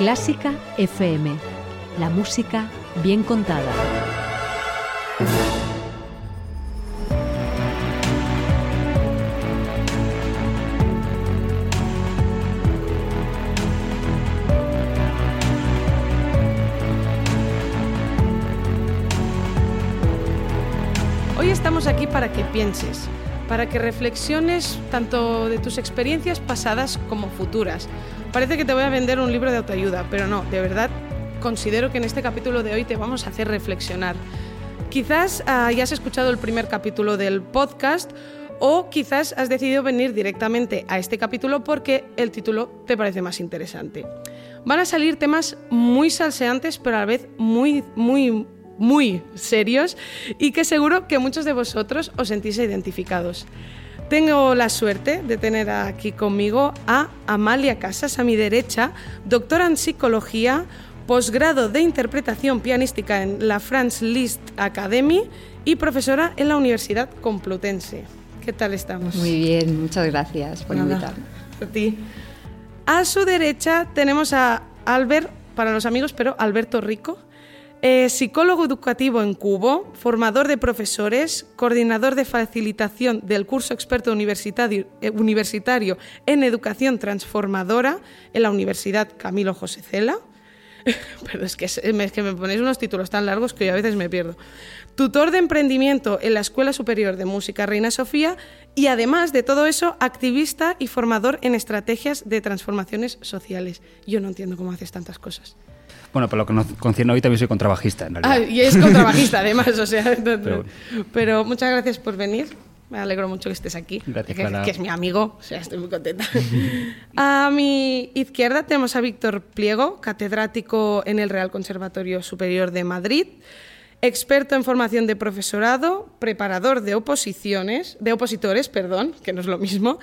Clásica FM. La música bien contada. Hoy estamos aquí para que pienses, para que reflexiones tanto de tus experiencias pasadas como futuras. Parece que te voy a vender un libro de autoayuda, pero no, de verdad considero que en este capítulo de hoy te vamos a hacer reflexionar. Quizás ah, ya has escuchado el primer capítulo del podcast o quizás has decidido venir directamente a este capítulo porque el título te parece más interesante. Van a salir temas muy salseantes, pero a la vez muy, muy, muy serios y que seguro que muchos de vosotros os sentís identificados. Tengo la suerte de tener aquí conmigo a Amalia Casas, a mi derecha, doctora en psicología, posgrado de interpretación pianística en la Franz Liszt Academy y profesora en la Universidad Complutense. ¿Qué tal estamos? Muy bien, muchas gracias por Nada, invitarme. A ti. A su derecha tenemos a Albert, para los amigos, pero Alberto Rico, eh, psicólogo educativo en Cubo, formador de profesores, coordinador de facilitación del curso experto universitario, eh, universitario en educación transformadora en la Universidad Camilo José Cela. Pero es que, es que me ponéis unos títulos tan largos que yo a veces me pierdo. Tutor de emprendimiento en la Escuela Superior de Música Reina Sofía y además de todo eso, activista y formador en estrategias de transformaciones sociales. Yo no entiendo cómo haces tantas cosas. Bueno, por lo que nos concierne hoy también soy contrabajista, en realidad. Ah, y es contrabajista además, o sea. Pero, bueno. muchas gracias por venir. Me alegro mucho que estés aquí. Gracias, que, Clara. que es mi amigo, o sea, estoy muy contenta. a mi izquierda tenemos a Víctor Pliego, catedrático en el Real Conservatorio Superior de Madrid, experto en formación de profesorado, preparador de oposiciones, de opositores, perdón, que no es lo mismo,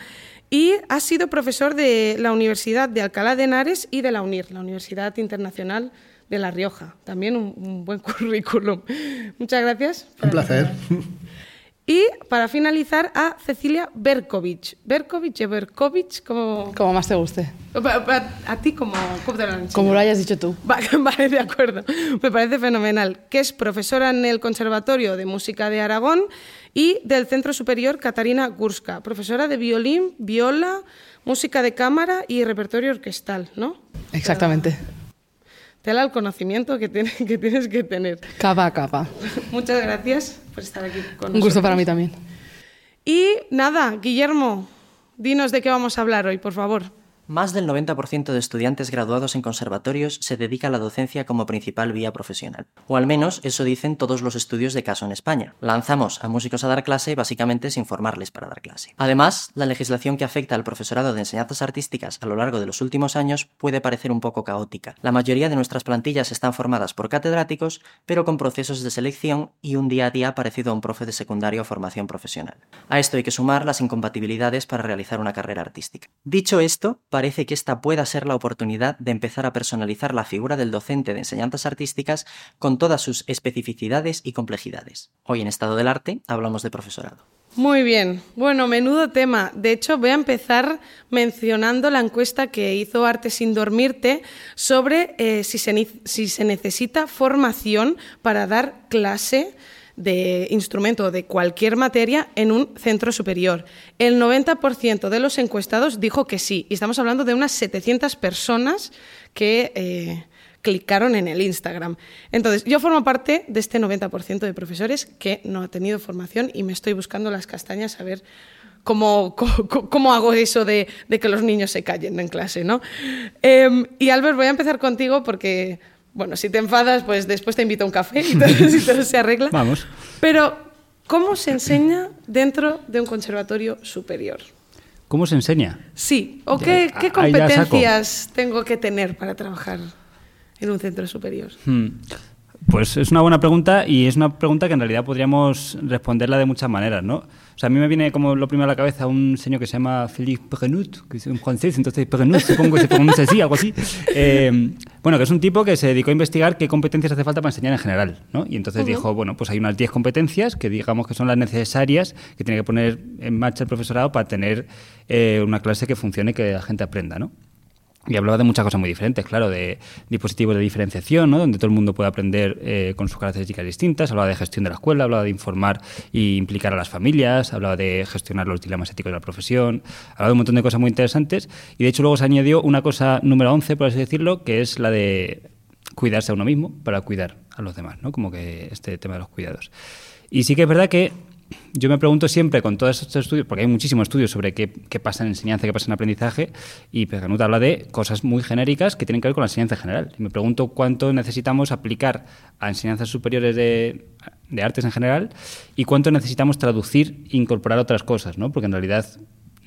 y ha sido profesor de la Universidad de Alcalá de Henares y de la UNIR, la Universidad Internacional de La Rioja. También un, un buen currículum. Muchas gracias. Un placer. Y para finalizar a Cecilia Berkovich. Berkovich o Berkovich, como... Como más te guste. Pa- A ti, como... ¿Cómo te lo han? Como lo hayas dicho tú. Va- Vale, de acuerdo. Me parece fenomenal. Que es profesora en el Conservatorio de Música de Aragón y del Centro Superior Catarina Gurska. Profesora de violín, viola, música de cámara y repertorio orquestal, ¿no? Exactamente. Tela el conocimiento que, tiene- que tienes que tener. Capa a capa. Muchas gracias por estar aquí con Un gusto nosotros. para mí también. Y nada, Guillermo, dinos de qué vamos a hablar hoy, por favor. Más del 90% de estudiantes graduados en conservatorios se dedica a la docencia como principal vía profesional. O al menos eso dicen todos los estudios de caso en España. Lanzamos a músicos a dar clase básicamente sin formarles para dar clase. Además, la legislación que afecta al profesorado de enseñanzas artísticas a lo largo de los últimos años puede parecer un poco caótica. La mayoría de nuestras plantillas están formadas por catedráticos, pero con procesos de selección y un día a día parecido a un profe de secundaria o formación profesional. A esto hay que sumar las incompatibilidades para realizar una carrera artística. Dicho esto, parece que esta pueda ser la oportunidad de empezar a personalizar la figura del docente de enseñanzas artísticas con todas sus especificidades y complejidades. Hoy en Estado del Arte hablamos de profesorado. Muy bien, bueno, menudo tema. De hecho, voy a empezar mencionando la encuesta que hizo Arte sin dormirte sobre eh, si, se, si se necesita formación para dar clase de instrumento de cualquier materia en un centro superior. El 90% de los encuestados dijo que sí, y estamos hablando de unas 700 personas que eh, clicaron en el Instagram. Entonces, yo formo parte de este 90% de profesores que no ha tenido formación y me estoy buscando las castañas a ver cómo, cómo, cómo hago eso de, de que los niños se callen en clase, ¿no? Em, y Albert, voy a empezar contigo porque, bueno, si te enfadas, pues después te invito a un café y todo, y todo se arregla. Vamos. Pero, ¿cómo se enseña dentro de un conservatorio superior? ¿Cómo se enseña? Sí, ¿o qué, ya competencias tengo que tener para trabajar en un centro superior? Hmm. Pues es una buena pregunta y es una pregunta que en realidad podríamos responderla de muchas maneras, ¿no? O sea, a mí me viene como lo primero a la cabeza un señor que se llama Philippe Prenut, que es un francés, entonces Prenut supongo que se pronuncia así, algo así. Eh, bueno, que es un tipo que se dedicó a investigar qué competencias hace falta para enseñar en general, ¿no? Y entonces dijo, bueno, pues hay unas 10 competencias que digamos que son las necesarias que tiene que poner en marcha el profesorado para tener eh, una clase que funcione y que la gente aprenda, ¿no? Y hablaba de muchas cosas muy diferentes, claro, de dispositivos de diferenciación, ¿no? donde todo el mundo puede aprender eh, con sus características distintas, hablaba de gestión de la escuela, hablaba de informar e implicar a las familias, hablaba de gestionar los dilemas éticos de la profesión, hablaba de un montón de cosas muy interesantes y de hecho luego se añadió una cosa número 11, por así decirlo, que es la de cuidarse a uno mismo para cuidar a los demás, ¿no? como que este tema de los cuidados. Y sí que es verdad que yo me pregunto siempre con todos estos estudios, porque hay muchísimos estudios sobre qué, qué pasa en enseñanza, qué pasa en aprendizaje, y Peganut habla de cosas muy genéricas que tienen que ver con la enseñanza en general. Y me pregunto cuánto necesitamos aplicar a enseñanzas superiores de, de artes en general y cuánto necesitamos traducir e incorporar otras cosas, ¿no? Porque en realidad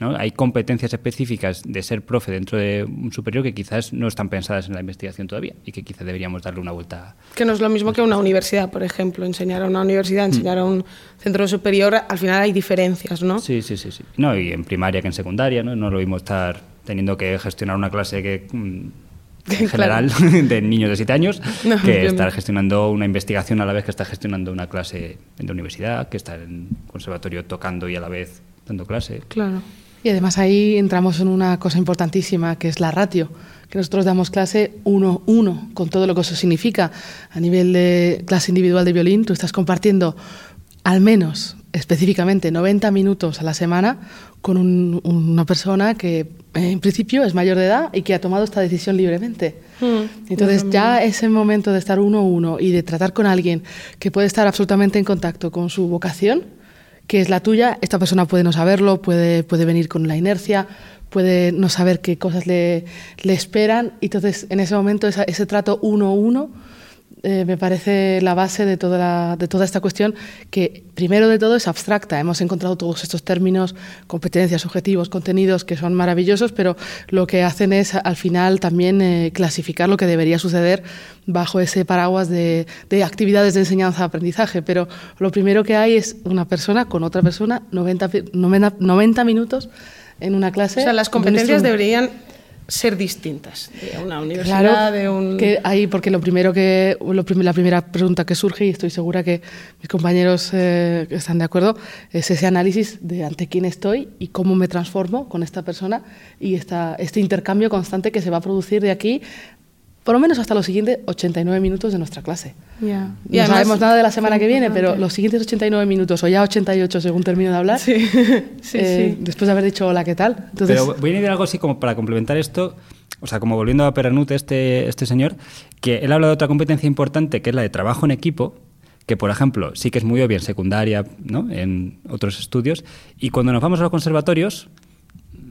¿no? Hay competencias específicas de ser profe dentro de un superior que quizás no están pensadas en la investigación todavía y que quizás deberíamos darle una vuelta. Que no es lo mismo que una universidad, por ejemplo. Enseñar a una universidad, Mm. enseñar a un centro superior, al final hay diferencias, ¿no? Sí, sí, sí. sí. No, y en primaria que en secundaria, ¿no? No lo mismo estar teniendo que gestionar una clase que... mm, En Claro. general, de niños de 7 años, No, que estar gestionando una investigación a la vez que estar gestionando una clase en la universidad, que estar en conservatorio tocando y a la vez dando clase. Claro. Y además ahí entramos en una cosa importantísima, que es la ratio, que nosotros damos clase 1-1, con todo lo que eso significa. A nivel de clase individual de violín, tú estás compartiendo al menos, específicamente, 90 minutos a la semana con un- una persona que eh, en principio es mayor de edad y que ha tomado esta decisión libremente. Mm, Entonces ya ese momento de estar uno a uno y de tratar con alguien que puede estar absolutamente en contacto con su vocación, que es la tuya, esta persona puede no saberlo, puede, puede venir con la inercia, puede no saber qué cosas le, le esperan. Y entonces en ese momento ese trato uno a uno eh, me parece la base de toda, la- de toda esta cuestión que primero de todo es abstracta. Hemos encontrado todos estos términos, competencias, objetivos, contenidos que son maravillosos, pero lo que hacen es al final también eh, clasificar lo que debería suceder bajo ese paraguas de, de actividades de enseñanza-aprendizaje. Pero lo primero que hay es una persona con otra persona, 90, pi- 90, 90 minutos en una clase. O sea, las competencias deberían ser distintas de una universidad, Claro, de un... que ahí, porque lo primero que, lo prim- la primera pregunta que surge, y estoy segura que mis compañeros eh, están de acuerdo, es ese análisis de ante quién estoy y cómo me transformo con esta persona y esta, este intercambio constante que se va a producir de aquí, por lo menos hasta los siguientes 89 minutos de nuestra clase. Ya. Y no sabemos nada de la semana que viene, pero los siguientes 89 minutos, o ya 88 según termino de hablar, Sí, sí, eh, sí. después de haber dicho hola, ¿qué tal? Entonces, Pero voy a añadir algo así como para complementar esto, o sea, como volviendo a Perrenut, este, este señor, que él habla de otra competencia importante, que es la de trabajo en equipo, que por ejemplo sí que es muy obvia en secundaria, ¿no? en otros estudios, y cuando nos vamos a los conservatorios,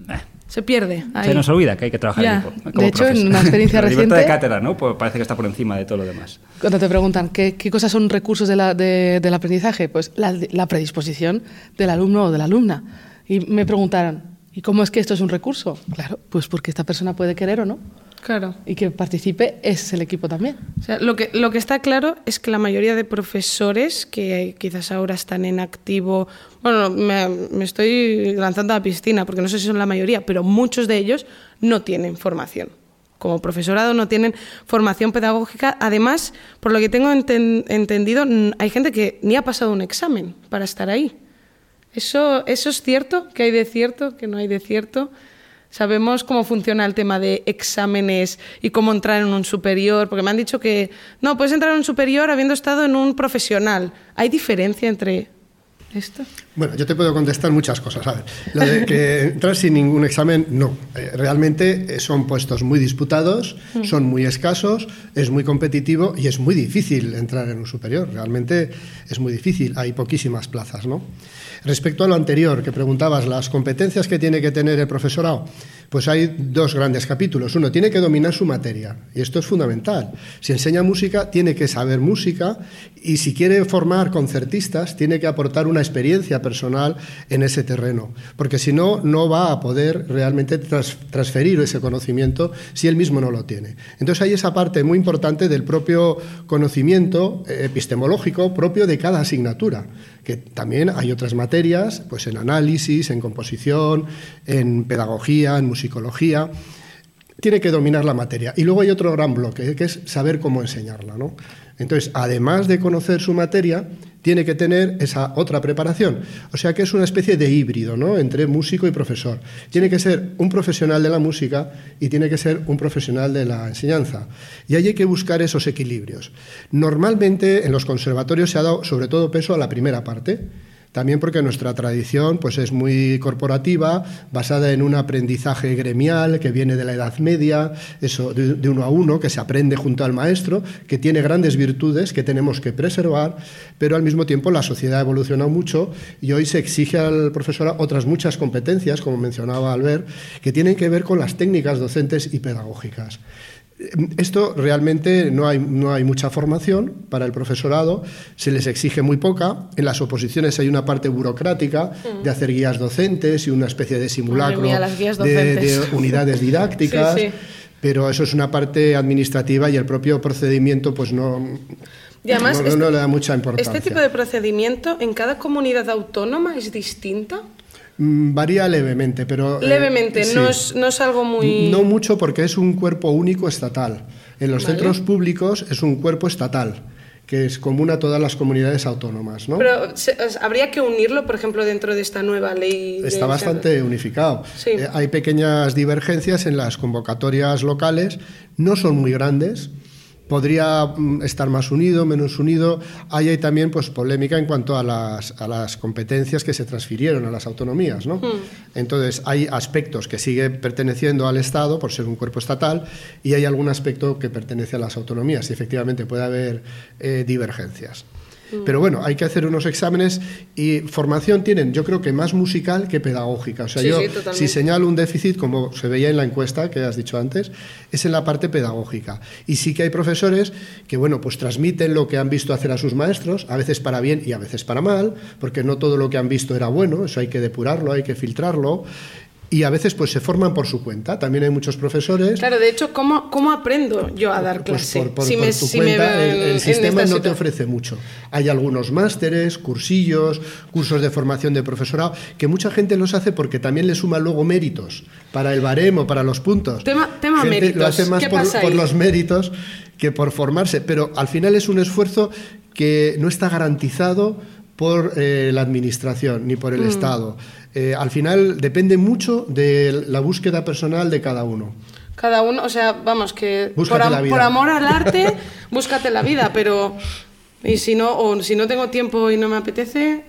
eh, Se pierde. ahí. se nos olvida que hay que trabajar Ya. en equipo. De hecho, en una experiencia La libertad reciente- de cátedra, ¿no? Pues parece que está por encima de todo lo demás. Cuando te preguntan qué, qué cosas son recursos de la- de- del aprendizaje, pues la, la predisposición del alumno o de la alumna. Y me preguntaron, ¿y cómo es que esto es un recurso? Claro, pues porque esta persona puede querer o no. Claro. Y que participe es el equipo también. O sea, lo que, lo que está claro es que la mayoría de profesores que quizás ahora están en activo, bueno, me, me estoy lanzando a la piscina porque no sé si son la mayoría, pero muchos de ellos no tienen formación. Como profesorado no tienen formación pedagógica. Además, por lo que tengo enten- entendido, hay gente que ni ha pasado un examen para estar ahí. ¿Eso, ¿Eso es cierto? ¿Que hay de cierto? ¿Que no hay de cierto? Sabemos cómo funciona el tema de exámenes y cómo entrar en un superior, porque me han dicho que no, puedes entrar en un superior habiendo estado en un profesional. ¿Hay diferencia entre esto? Bueno, yo te puedo contestar muchas cosas. A ver, lo de que entrar sin ningún examen, no. Eh, realmente eh, son puestos muy disputados, son muy escasos, es muy competitivo y es muy difícil entrar en un superior. Realmente es muy difícil. Hay poquísimas plazas, ¿no? Respecto a lo anterior, que preguntabas, las competencias que tiene que tener el profesorado, pues hay dos grandes capítulos. Uno, tiene que dominar su materia, y esto es fundamental. Si enseña música, tiene que saber música, y si quiere formar concertistas, tiene que aportar una experiencia personal en ese terreno, porque si no, no va a poder realmente transferir ese conocimiento si él mismo no lo tiene. Entonces hay esa parte muy importante del propio conocimiento eh, epistemológico propio de cada asignatura, que también hay otras materias, pues en análisis, en composición, en pedagogía, en musicología. tiene que dominar la materia. Y luego hay otro gran bloque, que es saber cómo enseñarla. ¿no? Entonces, además de conocer su materia, tiene que tener esa otra preparación. O sea que es una especie de híbrido ¿no? entre músico y profesor. Tiene que ser un profesional de la música y tiene que ser un profesional de la enseñanza. Y ahí hay que buscar esos equilibrios. Normalmente en los conservatorios se ha dado sobre todo peso a la primera parte también porque nuestra tradición pues, es muy corporativa, basada en un aprendizaje gremial que viene de la Edad Media, eso de, uno a uno, que se aprende junto al maestro, que tiene grandes virtudes que tenemos que preservar, pero al mismo tiempo la sociedad ha evolucionado mucho y hoy se exige al profesor otras muchas competencias, como mencionaba Albert, que tienen que ver con las técnicas docentes y pedagógicas. Esto realmente no hay, no hay mucha formación para el profesorado, se les exige muy poca. En las oposiciones hay una parte burocrática de hacer guías docentes y una especie de simulacro de, unidades didácticas, pero eso es una parte administrativa y el propio procedimiento pues no, y además, no, no le da mucha importancia. ¿Este tipo de procedimiento en cada comunidad autónoma es distinta? Mm, varía levemente, pero... Eh, levemente, no, es, no, es, algo muy... No mucho porque es un cuerpo único estatal. En los centros públicos es un cuerpo estatal que es común a todas las comunidades autónomas. ¿no? Pero habría que unirlo, por ejemplo, dentro de esta nueva ley. Está bastante unificado. Eh, hay pequeñas divergencias en las convocatorias locales, no son muy grandes, podría mm, estar más unido, menos unido. Ahí hay también pues, polémica en cuanto a las, a las competencias que se transfirieron a las autonomías. ¿no? Hmm. Entonces, hay aspectos que siguen perteneciendo al Estado por ser un cuerpo estatal y hay algún aspecto que pertenece a las autonomías y efectivamente puede haber eh, divergencias. Mm. Pero bueno, hay que hacer unos exámenes y formación tienen, yo creo que más musical que pedagógica. O sea, yo si señalo un déficit, como se veía en la encuesta que has dicho antes, es en la parte pedagógica. Y sí que hay profesores que, bueno, pues transmiten lo que han visto hacer a sus maestros, a veces para bien y a veces para mal, porque no todo lo que han visto era bueno, eso hay que depurarlo, hay que filtrarlo y a veces pues se forman por su cuenta. También hay muchos profesores. Claro, de hecho, ¿cómo, cómo aprendo yo a dar pues clase? por, tu cuenta, el, sistema no te ofrece mucho. Hay algunos másteres, cursillos, cursos de formación de profesorado, que mucha gente los hace porque también le suma luego méritos para el baremo, para los puntos. Tema, tema méritos. Lo hace más por, por los méritos que por formarse, pero al final es un esfuerzo que no está garantizado por eh, la Administración ni por el mm. Estado. Eh, al final depende mucho de la búsqueda personal de cada uno. Cada uno, o sea, vamos, que por, por, amor al arte, búscate la vida, pero y si no, o si no tengo tiempo y no me apetece,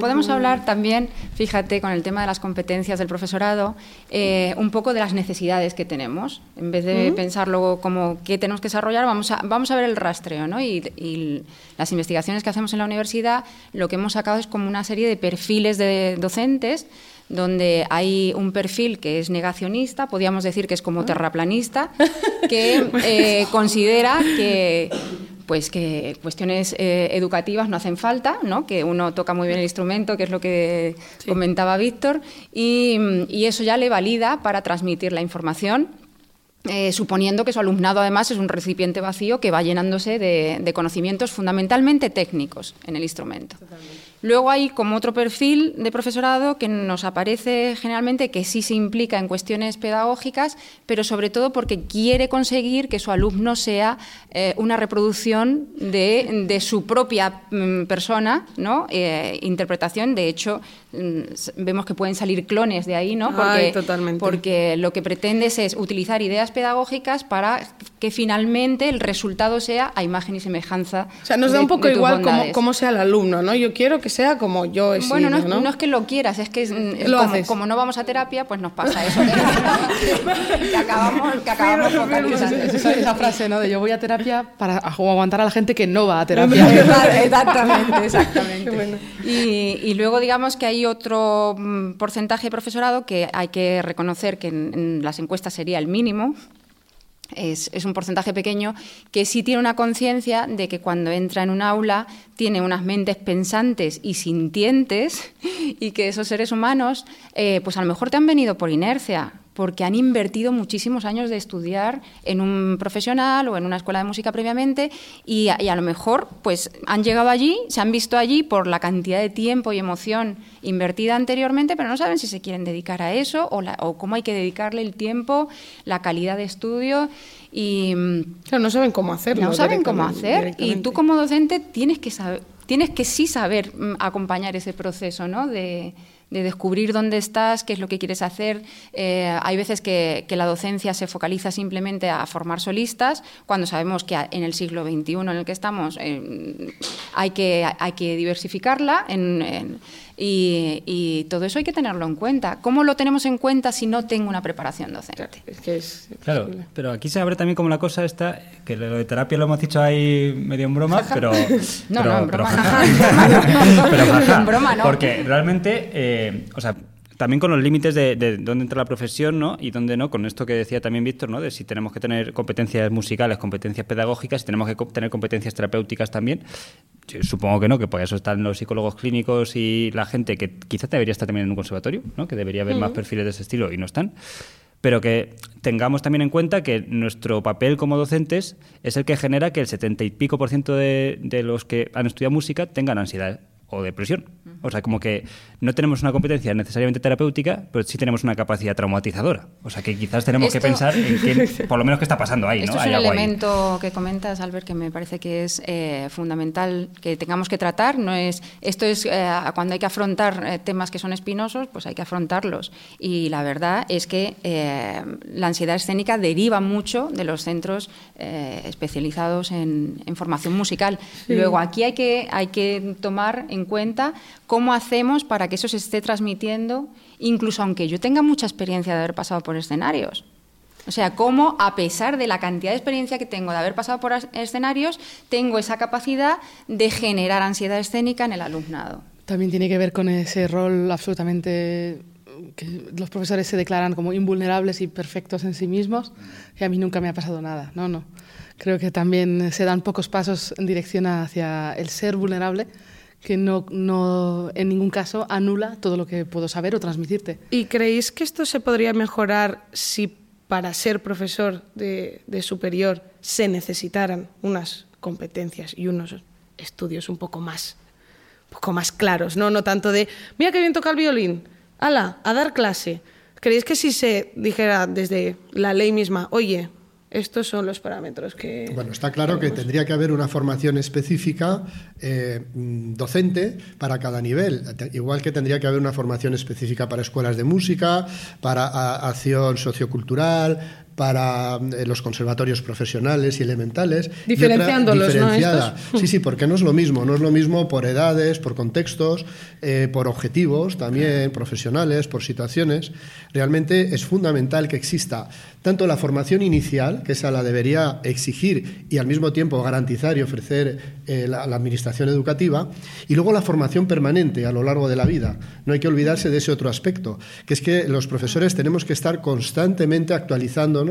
podemos hablar también, fíjate, con el tema de las competencias del profesorado, eh, un poco de las necesidades que tenemos. En vez de pensarlo como qué tenemos que desarrollar, vamos a, vamos a ver el rastreo. ¿no? Y, las investigaciones que hacemos en la universidad, lo que hemos sacado es como una serie de perfiles de docentes donde hay un perfil que es negacionista, podríamos decir que es como ah. terraplanista, que eh, considera que pues que cuestiones eh, educativas no hacen falta, ¿no? que uno toca muy bien el instrumento, que es lo que comentaba Víctor, y, eso ya le valida para transmitir la información eh, suponiendo que su alumnado además es un recipiente vacío que va llenándose de, conocimientos fundamentalmente técnicos en el instrumento. Luego hay como otro perfil de profesorado que nos aparece generalmente que sí se implica en cuestiones pedagógicas, pero sobre todo porque quiere conseguir que su alumno sea eh, una reproducción de, su propia mm, persona, ¿no? Eh, interpretación. De hecho, mm, vemos que pueden salir clones de ahí, ¿no? Porque, porque lo que pretendes es utilizar ideas pedagógicas para que finalmente el resultado sea a imagen y semejanza. O sea, nos da un poco igual cómo, sea el alumno, ¿no? Yo quiero que sea como yo he Bueno, sido, no, es que lo quieras, es que como, no vamos a terapia, pues nos pasa eso. que acabamos, que acabamos esa, esa, frase, ¿no? De yo voy a terapia para aguantar a la gente que no va a terapia. exactamente, exactamente. Y, y, luego digamos que hay otro mm, porcentaje de profesorado que hay que reconocer que en las encuestas sería el mínimo, es, un porcentaje pequeño, que sí tiene una conciencia de que cuando entra en un aula tiene unas mentes pensantes y sintientes y que esos seres humanos, eh, pues a lo mejor te han venido por inercia, porque han invertido muchísimos años de estudiar en un profesional o en una escuela de música previamente y a, y a lo mejor pues han llegado allí, se han visto allí por la cantidad de tiempo y emoción invertida anteriormente, pero no saben si se quieren dedicar a eso o, la- o cómo hay que dedicarle el tiempo, la calidad de estudio y mm, Claro, no saben cómo hacerlo. no saben cómo hacer y tú como docente tienes que saber, tienes que sí saber mm, acompañar ese proceso, ¿no? De, de descubrir dónde estás, qué es lo que quieres hacer. Eh, hay veces que, la docencia se focaliza simplemente a formar solistas, cuando sabemos que en el siglo XXI en el que estamos eh, hay, que, diversificarla en- y, y todo eso hay que tenerlo en cuenta. ¿Cómo lo tenemos en cuenta si no tengo una preparación docente? Es que es Claro, pero aquí se abre también como la cosa esta, que lo de terapia lo hemos dicho ahí medio en broma, pero... No, pero- no, en pero broma. Pero En broma no. Porque realmente, eh, o sea, también con los límites de, de dónde entra la profesión, ¿no? Y dónde no, con esto que decía también Víctor, ¿no? De si tenemos que tener competencias musicales, competencias pedagógicas, si tenemos que co- tener competencias terapéuticas también. Supongo que no, que por eso están los psicólogos clínicos y la gente que quizás debería estar también en un conservatorio, ¿no? Que debería haber más perfiles de ese estilo y no están pero que tengamos también en cuenta que nuestro papel como docentes es el que genera que el 70 y pico por ciento de, de los que han estudiado música tengan ansiedad o depresión. O sea, como que no tenemos una competencia necesariamente terapéutica, pero sí tenemos una capacidad traumatizadora. O sea, que quizás tenemos que Esto- pensar en qué, por lo menos qué está pasando ahí, Esto ¿no? es Hay un algo ahí. elemento que comentas, Albert, que me parece que es eh, fundamental que tengamos que tratar. No es esto es eh, cuando hay que afrontar eh, temas que son espinosos, pues hay que afrontarlos. Y la verdad es que eh, la ansiedad escénica deriva mucho de los centros eh, especializados en, en formación musical. Luego aquí hay que hay que tomar en cuenta cómo hacemos para que eso se esté transmitiendo, incluso aunque yo tenga mucha experiencia de haber pasado por escenarios. O sea, cómo a pesar de la cantidad de experiencia que tengo de haber pasado por escenarios, tengo esa capacidad de generar ansiedad escénica en el alumnado. También tiene que ver con ese rol absolutamente que los profesores se declaran como invulnerables y perfectos en sí mismos, y a mí nunca me ha pasado nada. No, no. Creo que también se dan pocos pasos en dirección hacia el ser vulnerable, que no, no en ningún caso anula todo lo que puedo saber o transmitirte. ¿Y creéis que esto se podría mejorar si para ser profesor de, de superior se necesitaran unas competencias y unos estudios un poco más, un poco más claros? No, no tanto de, mira qué bien toca el violín, ala, a dar clase. ¿Creéis que si se dijera desde la ley misma, oye, estos son los parámetros que... Bueno, está claro que tendría que haber una formación específica eh, mm, docente para cada nivel, igual que tendría que haber una formación específica para escuelas de música, para a- acción sociocultural, para eh, los conservatorios profesionales y elementales. y otra Diferenciándolos, ¿no? diferenciada. Estos. Sí, sí, porque no es lo mismo, no es lo mismo por edades, por contextos, eh, por objetivos también, profesionales, por situaciones. Realmente es fundamental que exista tanto la formación inicial, que esa la debería exigir y al mismo tiempo garantizar y ofrecer eh, la, la administración educativa, y luego la formación permanente a lo largo de la vida. No hay que olvidarse de ese otro aspecto, que es que los profesores tenemos que estar constantemente actualizándonos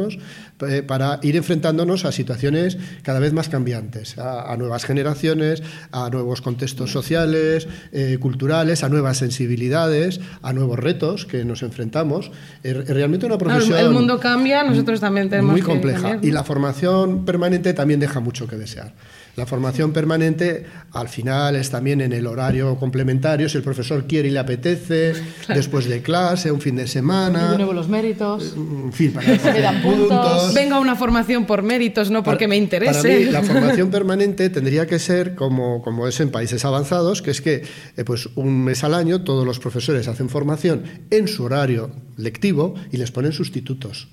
eh, para ir enfrentándonos a situaciones cada vez más cambiantes, a, a nuevas generaciones, a nuevos contextos sociales, eh, culturales, a nuevas sensibilidades, a nuevos retos que nos enfrentamos. Eh, realmente una Claro, profesión el mundo cambia, nosotros también tenemos muy compleja y la formación permanente también deja mucho que desear. La formación permanente al final es también en el horario complementario, si el profesor quiere y le apetece, después de clase, un fin de Y semana, de nuevo los méritos. en fin, para me dan puntos. Venga una formación por méritos, no porque para- me interese. Para mí, la formación permanente tendría que ser como, como es en países avanzados, que es que eh, pues un mes al año todos los profesores hacen formación en su horario lectivo y les ponen sustitutos.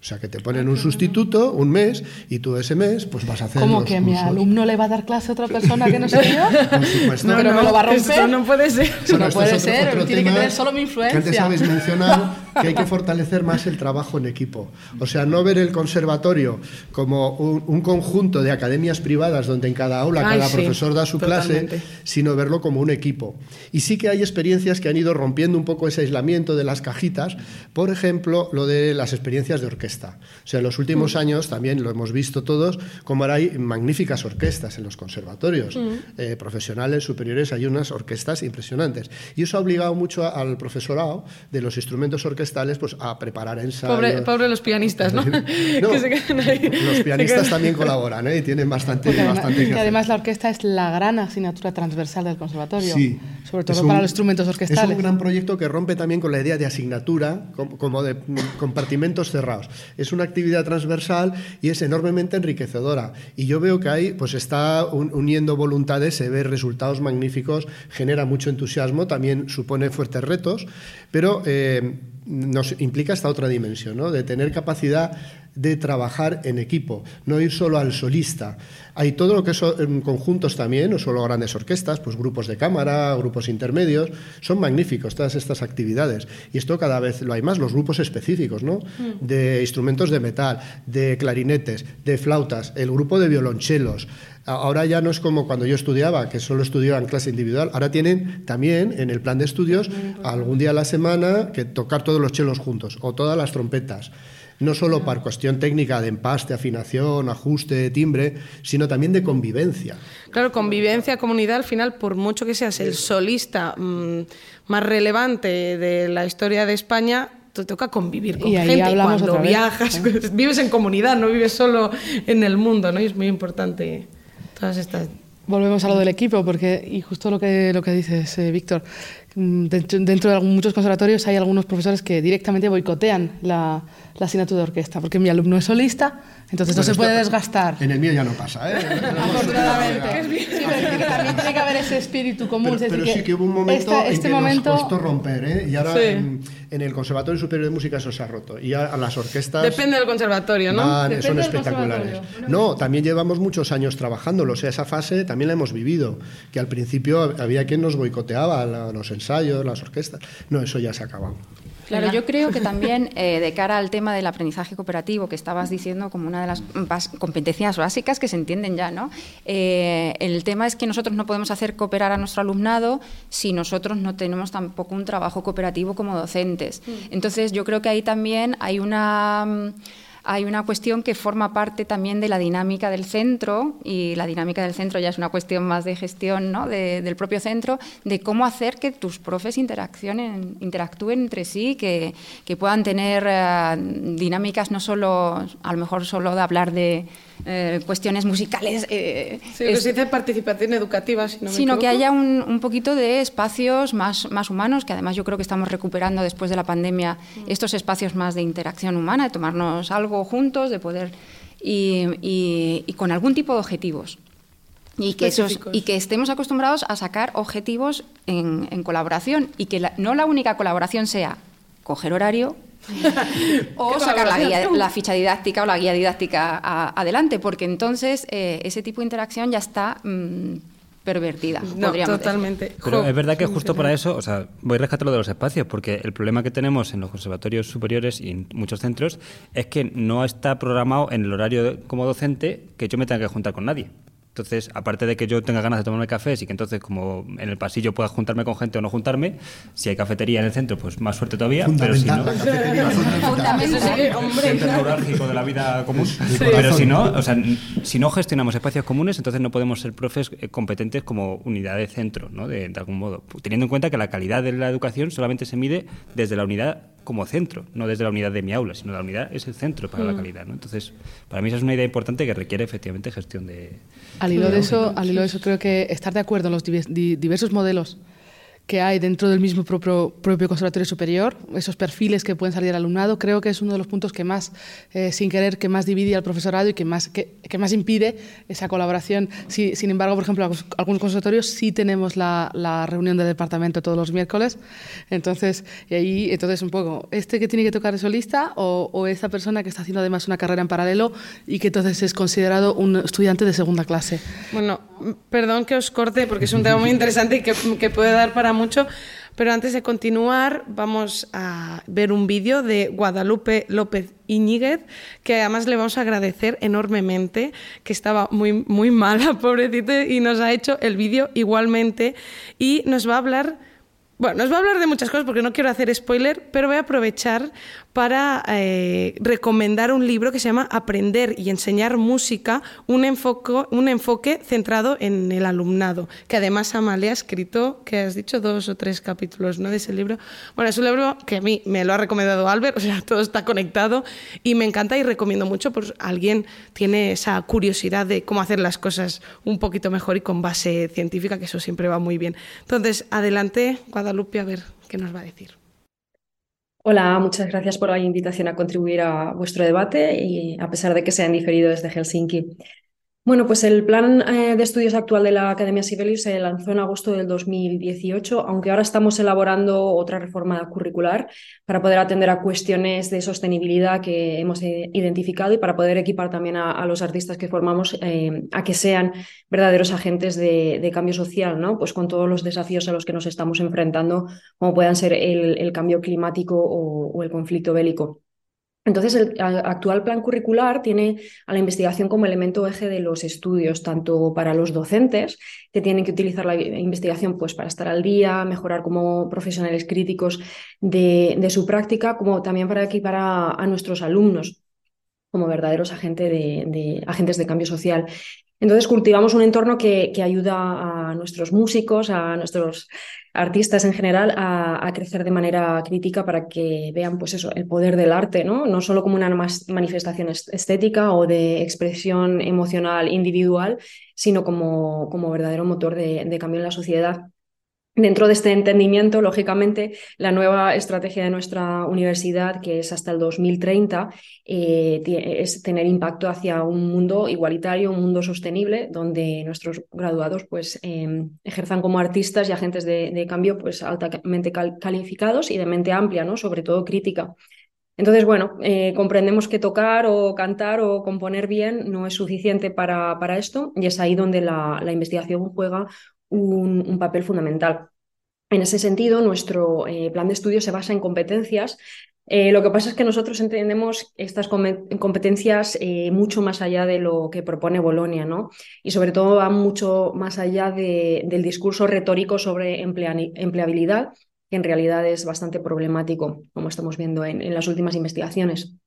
O sea, que te ponen un sustituto un mes y tú ese mes pues vas a hacer Como los que mi alumno le va a dar clase a otra persona que no soy yo. Por supuesto. No, pero me lo va a romper. Esto no puede ser. Bueno, no puede es otro- ser, otro tiene que tener solo mi influencia. Que antes habéis mencionado que hay que fortalecer más el trabajo en equipo. O sea, no ver el conservatorio como un, un conjunto de academias privadas donde en cada aula Ay, cada sí, profesor da su totalmente. clase, sino verlo como un equipo. Y sí que hay experiencias que han ido rompiendo un poco ese aislamiento de las cajitas. Por ejemplo, lo de las experiencias de orquesta. O sea, en los últimos años también lo hemos visto todos, como ahora hay magníficas orquestas en los conservatorios, eh, profesionales, superiores, hay unas orquestas impresionantes. Y eso ha obligado mucho a- al profesorado de los instrumentos orquestales pues a preparar ensayos. Pobre, los pianistas, ¿no? Los pianistas también colaboran ¿eh? y tienen bastante, bastante que además la orquesta es la gran asignatura transversal del conservatorio, sí, sobre todo para los instrumentos orquestales. Es un gran proyecto que rompe también con la idea de asignatura, como de compartimentos cerrados. Es una actividad transversal y es enormemente enriquecedora. Y yo veo que ahí pues está uniendo voluntades, se ve resultados magníficos, genera mucho entusiasmo, también supone fuertes retos, pero eh, nos implica esta otra dimensión, ¿no? de tener capacidad de trabajar en equipo, no ir solo al solista. Hay todo lo que son conjuntos también, no solo grandes orquestas, pues grupos de cámara, grupos intermedios, son magníficos todas estas actividades. Y esto cada vez lo hay más, los grupos específicos, ¿no? Mm. De instrumentos de metal, de clarinetes, de flautas, el grupo de violonchelos, Ahora ya no es como cuando yo estudiaba, que solo estudiaba en clase individual. Ahora tienen también en el plan de estudios algún día a la semana que tocar todos los chelos juntos o todas las trompetas. No solo por cuestión técnica de empaste, afinación, ajuste, timbre, sino también de convivencia. Claro, convivencia, comunidad, al final, por mucho que seas el solista mm, más relevante de la historia de España, te toca convivir con gente. Y cuando viajas, vives en comunidad, no vives solo en el mundo, ¿no? Y es muy importante. Volvemos a lo del equipo, porque, y justo lo que, lo que dices, eh, Víctor, dentro, de muchos conservatorios hay algunos profesores que directamente boicotean la, la asignatura de orquesta, porque mi alumno es solista, entonces no se puede desgastar. En el mío ya no pasa, ¿eh? Afortunadamente. Sí, pero también tiene que haber ese espíritu común. Pero, sí que hubo un momento en este que momento... nos costó romper, ¿eh? Y ahora en, el Conservatorio Superior de Música eso se ha roto. Y a, las orquestas... Depende del conservatorio, ¿no? son espectaculares. No, también llevamos muchos años trabajándolo. O sea, esa fase también la hemos vivido. Que al principio había quien nos boicoteaba los ensayos, las orquestas. No, eso ya se ha acabado. Claro, yo creo que también eh, de cara al tema del aprendizaje cooperativo que estabas diciendo como una de las competencias básicas que se entienden ya, ¿no? Eh, el tema es que nosotros no podemos hacer cooperar a nuestro alumnado si nosotros no tenemos tampoco un trabajo cooperativo como docentes. Mm. Entonces, yo creo que ahí también hay una mm, hay una cuestión que forma parte también de la dinámica del centro, y la dinámica del centro ya es una cuestión más de gestión ¿no? del propio centro, de cómo hacer que tus profes interactúen entre sí, que, que puedan tener eh, dinámicas no solo, a lo mejor solo de hablar de eh, cuestiones musicales. Eh, sí, se dice participación educativa, Sino que haya un, un, poquito de espacios más, más humanos, que además yo creo que estamos recuperando después de la pandemia mm. estos espacios más de interacción humana, de tomarnos algo juntos, de poder. y, y, con algún tipo de objetivos. Y que, esos, y que estemos acostumbrados a sacar objetivos en, en colaboración y que no la única colaboración sea coger horario, o sacar la, ficha didáctica o la guía didáctica adelante, porque entonces eh, ese tipo de interacción ya está mm, pervertida. No, totalmente. Pero es verdad que justo para eso, o sea, voy a rescatar lo de los espacios, porque el problema que tenemos en los conservatorios superiores y en muchos centros es que no está programado en el horario como docente que yo me tenga que juntar con nadie. Entonces, aparte de que yo tenga ganas de tomarme café y que entonces como en el pasillo pueda juntarme con gente o no juntarme, si hay cafetería en el centro, pues más suerte todavía, pero si no... Centro neurálgico de la vida común. Pero si no, o sea, si no gestionamos espacios comunes, entonces no podemos ser profes eh, competentes como unidad de centro, ¿no? De, de algún modo. Teniendo en cuenta que la calidad de la educación solamente se mide desde la unidad como centro, no desde la unidad de mi aula, sino la unidad es el centro para la mm. calidad. ¿no? Entonces, para mí esa es una idea importante que requiere efectivamente gestión de... Al hilo de, eso, al hilo de eso creo que estar de acuerdo en los diversos modelos que hay dentro del mismo propio, propio conservatorio superior, esos perfiles que pueden salir al alumnado, creo que es uno de los puntos que más, eh, sin querer, que más divide al profesorado y que más, que, que más impide esa colaboración. Si, sin embargo, por ejemplo, algunos conservatorios sí tenemos la, la, reunión de departamento todos los miércoles, entonces, y ahí, entonces un poco, ¿este que tiene que tocar es solista o, o esta persona que está haciendo además una carrera en paralelo y que entonces es considerado un estudiante de segunda clase? Bueno, perdón que os corte porque es un tema muy interesante y que, que puede dar para mucho. Pero antes de continuar, vamos a ver un vídeo de Guadalupe López Iñiguez, que además le vamos a agradecer enormemente, que estaba muy, muy mala, pobrecito, y nos ha hecho el vídeo igualmente. Y nos va a hablar. Bueno, nos va a hablar de muchas cosas porque no quiero hacer spoiler, pero voy a aprovechar para eh, recomendar un libro que se llama Aprender y enseñar música, un enfoque, centrado en el alumnado, que además Amalia ha escrito, que has dicho, dos o tres capítulos ¿no? de ese libro. Bueno, es un libro que a mí me lo ha recomendado Albert, o sea, todo está conectado y me encanta y recomiendo mucho por alguien tiene esa curiosidad de cómo hacer las cosas un poquito mejor y con base científica, que eso siempre va muy bien. Entonces, adelante, Guadalupe, a ver qué nos va a decir. Hola, muchas gracias por la invitación a contribuir a vuestro debate y a pesar de que se han diferido desde Helsinki. Bueno, pues el plan eh, de estudios actual de la Academia Sibelius se lanzó en agosto del 2018, aunque ahora estamos elaborando otra reforma curricular para poder atender a cuestiones de sostenibilidad que hemos eh, identificado y para poder equipar también a, los artistas que formamos eh, a que sean verdaderos agentes de, cambio social, ¿no? Pues con todos los desafíos a los que nos estamos enfrentando, como puedan ser el, cambio climático o el conflicto bélico. Entonces, el actual plan curricular tiene a la investigación como elemento eje de los estudios, tanto para los docentes, que tienen que utilizar la investigación pues, para estar al día, mejorar como profesionales críticos de, su práctica, como también para equipar a, nuestros alumnos como verdaderos de, agentes de cambio social. Entonces cultivamos un entorno que, ayuda a nuestros músicos, a nuestros artistas en general, a, crecer de manera crítica para que vean pues eso, el poder del arte, ¿no? no solo como una manifestación estética o de expresión emocional individual, sino como, como verdadero motor de cambio en la sociedad. Dentro de este entendimiento, lógicamente, la nueva estrategia de nuestra universidad, que es hasta el 2030, eh, es tener impacto hacia un mundo igualitario, un mundo sostenible, donde nuestros graduados pues, em, ejerzan como artistas y agentes de, cambio pues, altamente calificados y de mente amplia, ¿no? sobre todo crítica. Entonces, bueno, eh, comprendemos que tocar o cantar o componer bien no es suficiente para, para esto y es ahí donde la, la investigación juega un, papel fundamental. En ese sentido, nuestro eh, plan de estudio se basa en competencias. Eh, lo que pasa es que nosotros entendemos estas competencias eh, mucho más allá de lo que propone Bolonia, ¿no? Y sobre todo va mucho más allá del discurso retórico sobre empleabilidad, que en realidad es bastante problemático, como estamos viendo en las últimas investigaciones.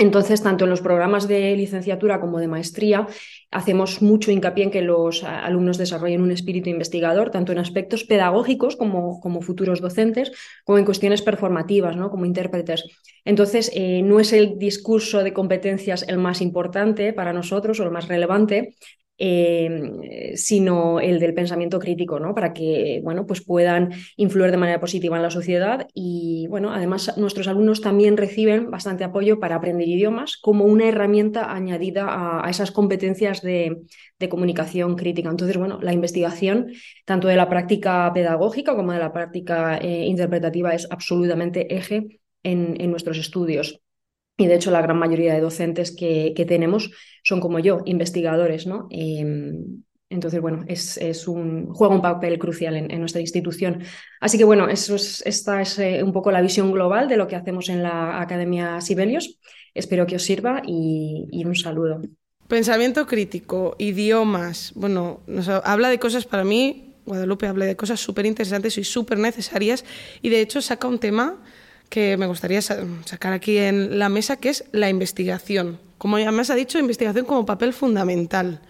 Entonces, tanto en los programas de licenciatura como de maestría, hacemos mucho hincapié en que los alumnos desarrollen un espíritu investigador, tanto en aspectos pedagógicos como, como futuros docentes, como en cuestiones performativas, ¿no? como intérpretes. Entonces, eh, no es el discurso de competencias el más importante para nosotros o el más relevante, eh, sino el del pensamiento crítico, ¿no? Para que bueno, pues puedan influir de manera positiva en la sociedad. Y bueno, además nuestros alumnos también reciben bastante apoyo para aprender idiomas como una herramienta añadida a, esas competencias de, comunicación crítica. Entonces, bueno, la investigación, tanto de la práctica pedagógica como de la práctica eh, interpretativa, es absolutamente eje en nuestros estudios. Y de hecho la gran mayoría de docentes que, tenemos son como yo, investigadores, ¿no? Em, entonces, bueno, es, un, juega un papel crucial en, nuestra institución. Así que, bueno, eso es, esta es eh, un poco la visión global de lo que hacemos en la Academia Sibelius. Espero que os sirva y, un saludo. Pensamiento crítico, idiomas. Bueno, nos habla de cosas para mí, Guadalupe habla de cosas súper interesantes y súper necesarias. Y de hecho saca un tema que me gustaría sacar aquí en la mesa, que es la investigación. Como ya me has dicho, investigación como papel fundamental.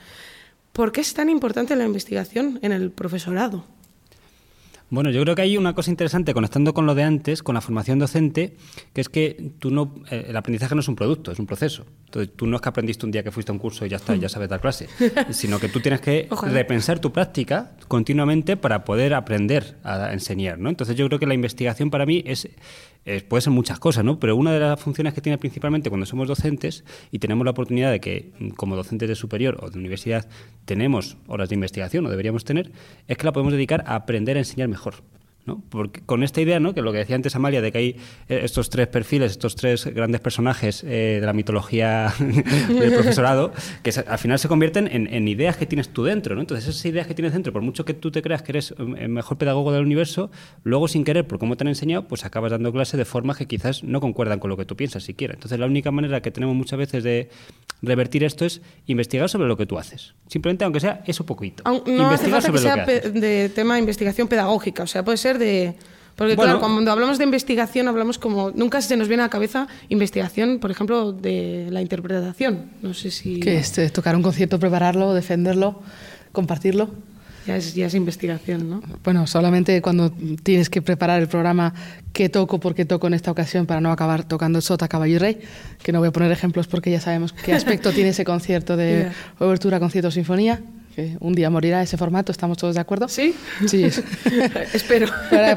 ¿Por qué es tan importante la investigación en el profesorado? Bueno, yo creo que hay una cosa interesante conectando con lo de antes, con la formación docente, que es que tú no, eh, el aprendizaje no es un producto, es un proceso. Entonces, tú no es que aprendiste un día que fuiste a un curso y ya está, ya sabes dar clase, sino que tú tienes que repensar tu práctica continuamente para poder aprender a enseñar, ¿no? Entonces, yo creo que la investigación para mí es eh, puede ser muchas cosas, ¿no? Pero una de las funciones que tiene principalmente cuando somos docentes y tenemos la oportunidad de que, mm, como docentes de superior o de universidad, tenemos horas de investigación o deberíamos tener, es que la podemos dedicar a aprender a enseñar mejor. Porque con esta idea, ¿no? que lo que decía antes Amalia, de que hay eh, estos tres perfiles, estos tres grandes personajes eh, de la mitología del profesorado, que al final se convierten en, ideas que tienes tú dentro. ¿no? Entonces, esas ideas que tienes dentro, por mucho que tú te creas que eres el mejor pedagogo del universo, luego sin querer, por cómo te han enseñado, pues acabas dando clase de formas que quizás no concuerdan con lo que tú piensas siquiera. Entonces, la única manera que tenemos muchas veces de revertir esto es investigar sobre lo que tú haces. Simplemente, aunque sea eso poquito. No investigar hace falta que sea de tema de investigación pedagógica, o sea, puede ser de Porque claro, cuando hablamos de investigación, hablamos como. Nunca se nos viene a la cabeza investigación, por ejemplo, de la interpretación. No sé si. Que es tocar un concierto, prepararlo, defenderlo, compartirlo. Ya es, ya es investigación, ¿no? Bueno, solamente cuando tienes que preparar el programa qué toco, por qué toco en esta ocasión para no acabar tocando Sota, Caballo y Rey, que no voy a poner ejemplos porque ya sabemos qué aspecto tiene ese concierto de obertura, concierto, sinfonía que un día morirá ese formato, ¿estamos todos de acuerdo? Sí. Sí, espero.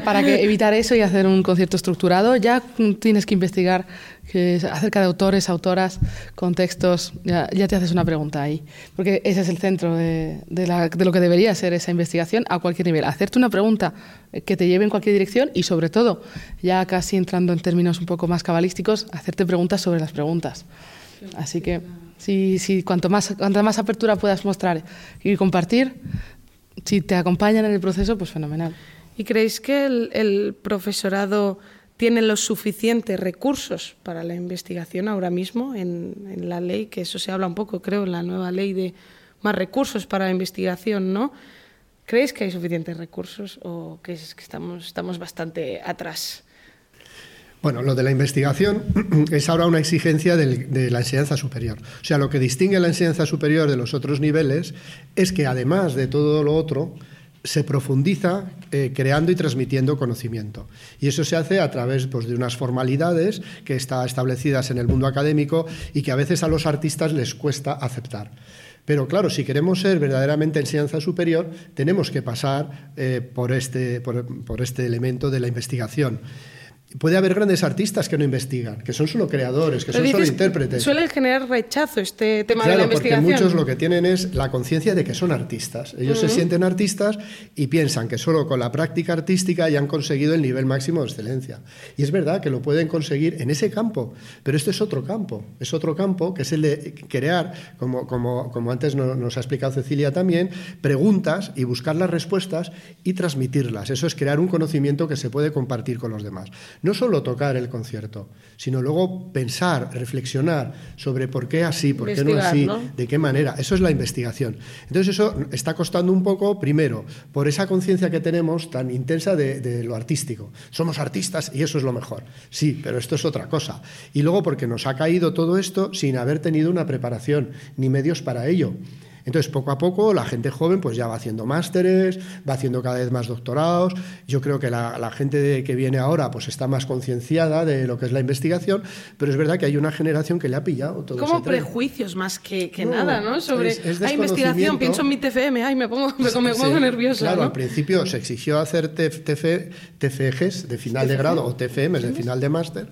Para, que evitar eso y hacer un concierto estructurado, ya tienes que investigar que acerca de autores, autoras, contextos, ya, te haces una pregunta ahí, porque ese es el centro de, de lo que debería ser esa investigación a cualquier nivel. Hacerte una pregunta que te lleve en cualquier dirección y sobre todo, ya casi entrando en términos un poco más cabalísticos, hacerte preguntas sobre las preguntas. Así que si, cuanto más, cuanta más apertura puedas mostrar y compartir, si te acompañan en el proceso, pues fenomenal. ¿Y creéis que el, profesorado tiene los suficientes recursos para la investigación ahora mismo en, la ley? Que eso se habla un poco, creo, en la nueva ley de más recursos para la investigación, ¿no? ¿Creéis que hay suficientes recursos o que estamos, estamos bastante atrás? Bueno, lo de la investigación es ahora una exigencia de la enseñanza superior. O sea, lo que distingue la enseñanza superior de los otros niveles es que además de todo lo otro, se profundiza eh, creando y transmitiendo conocimiento. Y eso se hace a través pues, de unas formalidades que están establecidas en el mundo académico y que a veces a los artistas les cuesta aceptar. Pero claro, si queremos ser verdaderamente enseñanza superior, tenemos que pasar eh, por, este, por este elemento de la investigación puede haber grandes artistas que no investigan, que son solo creadores, que son solo intérpretes. Suele generar rechazo este tema de la investigación. Porque muchos lo que tienen es la conciencia de que son artistas. Ellos se sienten artistas y piensan que solo con la práctica artística ya han conseguido el nivel máximo de excelencia. Y es verdad que lo pueden conseguir en ese campo, pero este es otro campo. Es otro campo que es el de crear, como, como, como antes nos ha explicado Cecilia también, preguntas y buscar las respuestas y transmitirlas. Eso es crear un conocimiento que se puede compartir con los demás no solo tocar el concierto, sino luego pensar, reflexionar sobre por qué así, por qué no así, de qué manera. Eso es la investigación. Entonces eso está costando un poco, primero, por esa conciencia que tenemos tan intensa de, lo artístico. Somos artistas y eso es lo mejor. Sí, pero esto es otra cosa. Y luego porque nos ha caído todo esto sin haber tenido una preparación ni medios para ello. Entonces, poco a poco, la gente joven pues ya va haciendo másteres, va haciendo cada vez más doctorados. Yo creo que la, gente que viene ahora pues está más concienciada de lo que es la investigación, pero es verdad que hay una generación que le ha pillado todo Como prejuicios más que, nada, ¿no? Sobre la investigación, pienso en mi TFM, ay, me pongo, me, pongo nerviosa. Claro, al principio se exigió hacer TFGs de final de grado o TFMs de final de máster.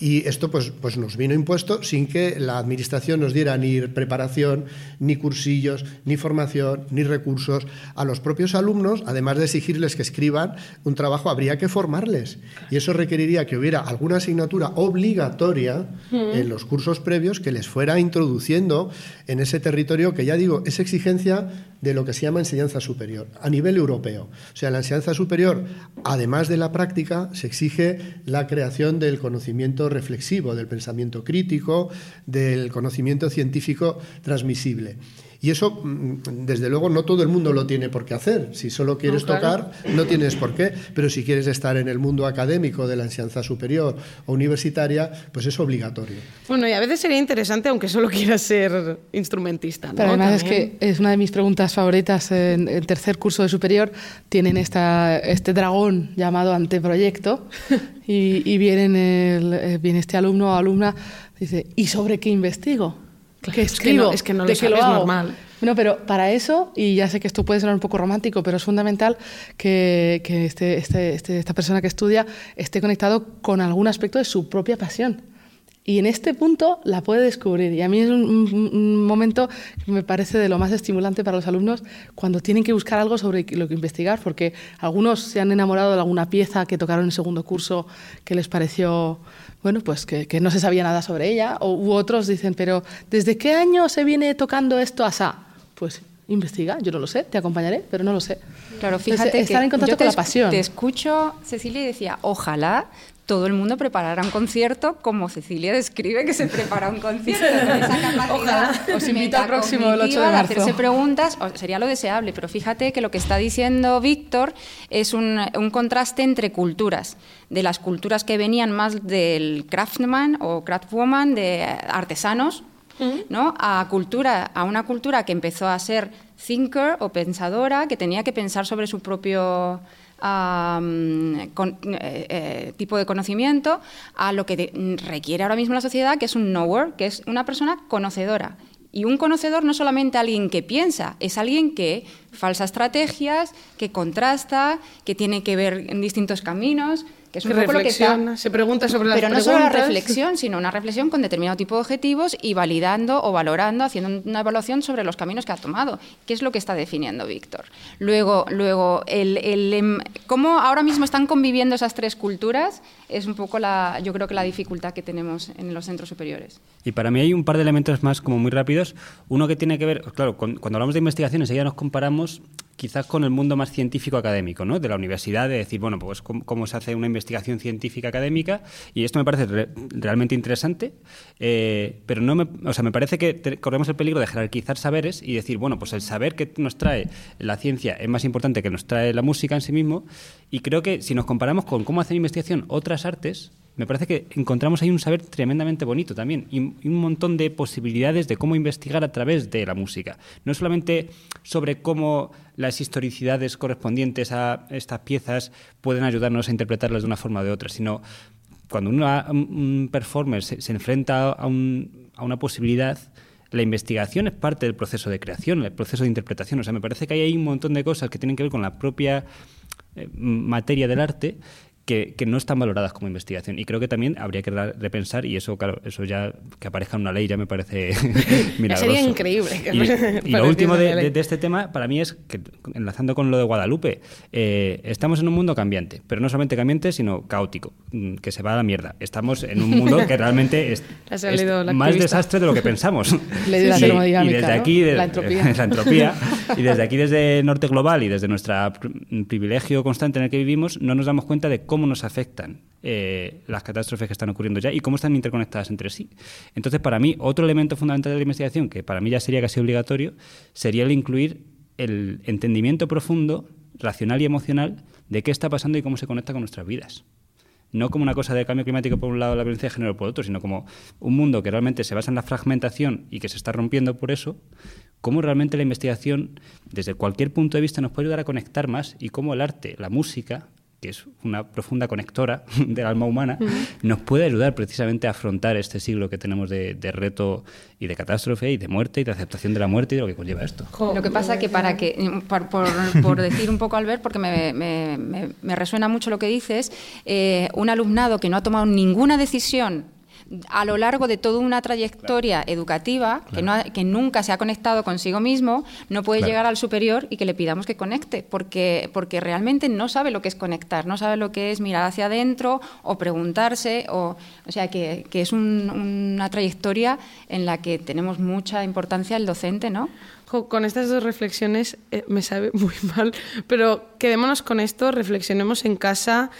Y esto pues, pues nos vino impuesto sin que la Administración nos diera ni preparación, ni cursillos, ni formación, ni recursos. A los propios alumnos, además de exigirles que escriban un trabajo, habría que formarles. Y eso requeriría que hubiera alguna asignatura obligatoria en los cursos previos que les fuera introduciendo en ese territorio que ya digo, es exigencia de lo que se llama enseñanza superior, a nivel europeo. O sea, la enseñanza superior, además de la práctica, se exige la creación del conocimiento reflexivo, del pensamiento crítico, del conocimiento científico transmisible. Y eso, mm, desde luego, no todo el mundo lo tiene por qué hacer. Si solo quieres tocar, no tienes por qué. Pero si quieres estar en el mundo académico de la enseñanza superior o universitaria, pues es obligatorio. Bueno, y a veces sería interesante, aunque solo quieras ser instrumentista. Pero además es que es una de mis preguntas favoritas en, el tercer curso de superior. Tienen esta, este dragón llamado anteproyecto y, y eh, viene este alumno o alumna dice, ¿y sobre qué investigo? ¿Qué escribo? Es que no, es que lo, sabes normal. Bueno, pero para eso, y ya sé que esto puede sonar un poco romántico, pero es fundamental que, que este, este, este, esta persona que estudia esté conectado con algún aspecto de su propia pasión. Y en este punto la puede descubrir. Y a mí es un, momento que me parece de lo más estimulante para los alumnos cuando tienen que buscar algo sobre lo que investigar, porque algunos se han enamorado de alguna pieza que tocaron en segundo curso que les pareció, bueno, pues que, no se sabía nada sobre ella, o, u otros dicen, pero ¿desde qué año se viene tocando esto asá? Pues investiga, yo no lo sé, te acompañaré, pero no lo sé. Claro, fíjate estar que en contacto yo con la pasión. Te escucho, Cecilia, y decía, ojalá todo el mundo preparara un concierto como Cecilia describe que se prepara un concierto. con esa Ojalá. Os invito al próximo, el 8 de marzo. hacerse preguntas, o- sería lo deseable, pero fíjate que lo que está diciendo Víctor es un, un contraste entre culturas, de las culturas que venían más del craftsman o craftwoman, de artesanos, ¿no? A cultura, a una cultura que empezó a ser thinker o pensadora, que tenía que pensar sobre su propio eh, eh, tipo de conocimiento, a lo que requiere ahora mismo la sociedad, que es un knower, que es una persona conocedora. Y un conocedor no es solamente alguien que piensa, es alguien que falsa estrategias, que contrasta, que tiene que ver en distintos caminos, que es un Que poco lo que está, se pregunta sobre las pero no solo la reflexión, sino una reflexión con determinado tipo de objetivos y validando o valorando, haciendo una evaluación sobre los caminos que ha tomado. ¿Qué es lo que está definiendo Víctor? Luego, luego el, el, em, cómo ahora mismo están conviviendo esas tres culturas es un poco la, yo creo que la dificultad que tenemos en los centros superiores. Y para mí hay un par de elementos más como muy rápidos. Uno que tiene que ver, claro, con- cuando hablamos de investigación enseguida nos comparamos quizás con el mundo más científico académico, ¿no? De la universidad, de decir, bueno, pues cómo, se hace una investigación científica académica y esto me parece re- realmente interesante, eh, pero no me, o sea, me parece que corremos el peligro de jerarquizar saberes y decir, bueno, pues el saber que nos trae la ciencia es más importante que nos trae la música en sí mismo y creo que si nos comparamos con cómo hacer investigación otras artes, me parece que encontramos ahí un saber tremendamente bonito también y, un montón de posibilidades de cómo investigar a través de la música. No solamente sobre cómo las historicidades correspondientes a estas piezas pueden ayudarnos a interpretarlas de una forma o de otra, sino cuando un, performer se, enfrenta a, un- a una posibilidad, la investigación es parte del proceso de creación, el proceso de interpretación. O sea, me parece que hay un montón de cosas que tienen que ver con la propia eh, materia del arte que, que no están valoradas como investigación. Y creo que también habría que repensar, y eso, claro, eso ya que aparezca en una ley ya me parece milagroso. sería increíble que Y, y lo último de, ley. de- de este tema, para mí, es que, enlazando con lo de Guadalupe, eh, estamos en un mundo cambiante, pero no solamente cambiante, sino caótico, mm, que se va a la mierda. Estamos en un mundo que realmente es, más desastre de lo que pensamos. De la Y- desde ¿no? aquí, de- La entropía. la entropía, y desde aquí, desde Norte Global y desde nuestro privilegio constante en el que vivimos, no nos damos cuenta de cómo nos afectan eh, las catástrofes que están ocurriendo ya y cómo están interconectadas entre sí. Entonces, para mí, otro elemento fundamental de la investigación, que para mí ya sería casi obligatorio, sería el incluir el entendimiento profundo, racional y emocional de qué está pasando y cómo se conecta con nuestras vidas no como una cosa de cambio climático por un lado, la violencia de género por otro, sino como un mundo que realmente se basa en la fragmentación y que se está rompiendo por eso, cómo realmente la investigación, desde cualquier punto de vista, nos puede ayudar a conectar más y cómo el arte, la música, que es una profunda conectora del alma humana, nos puede ayudar precisamente a afrontar este siglo que tenemos de, de reto y de catástrofe y de muerte y de aceptación de la muerte y de lo que conlleva esto. Lo que pasa que para que, por, por- por decir un poco Albert, porque me, me- me- me resuena mucho lo que dices, eh, un alumnado que no ha tomado ninguna decisión a lo largo de toda una trayectoria educativa, que, no ha- que nunca se ha conectado consigo mismo, no puede Claro. llegar al superior y que le pidamos que conecte, porque, porque realmente no sabe lo que es conectar, no sabe lo que es mirar hacia adentro o preguntarse, o, o sea, que, que es un- una trayectoria en la que tenemos mucha importancia el docente, ¿no? Con estas dos reflexiones eh, me sabe muy mal, pero quedémonos con esto, reflexionemos en casa,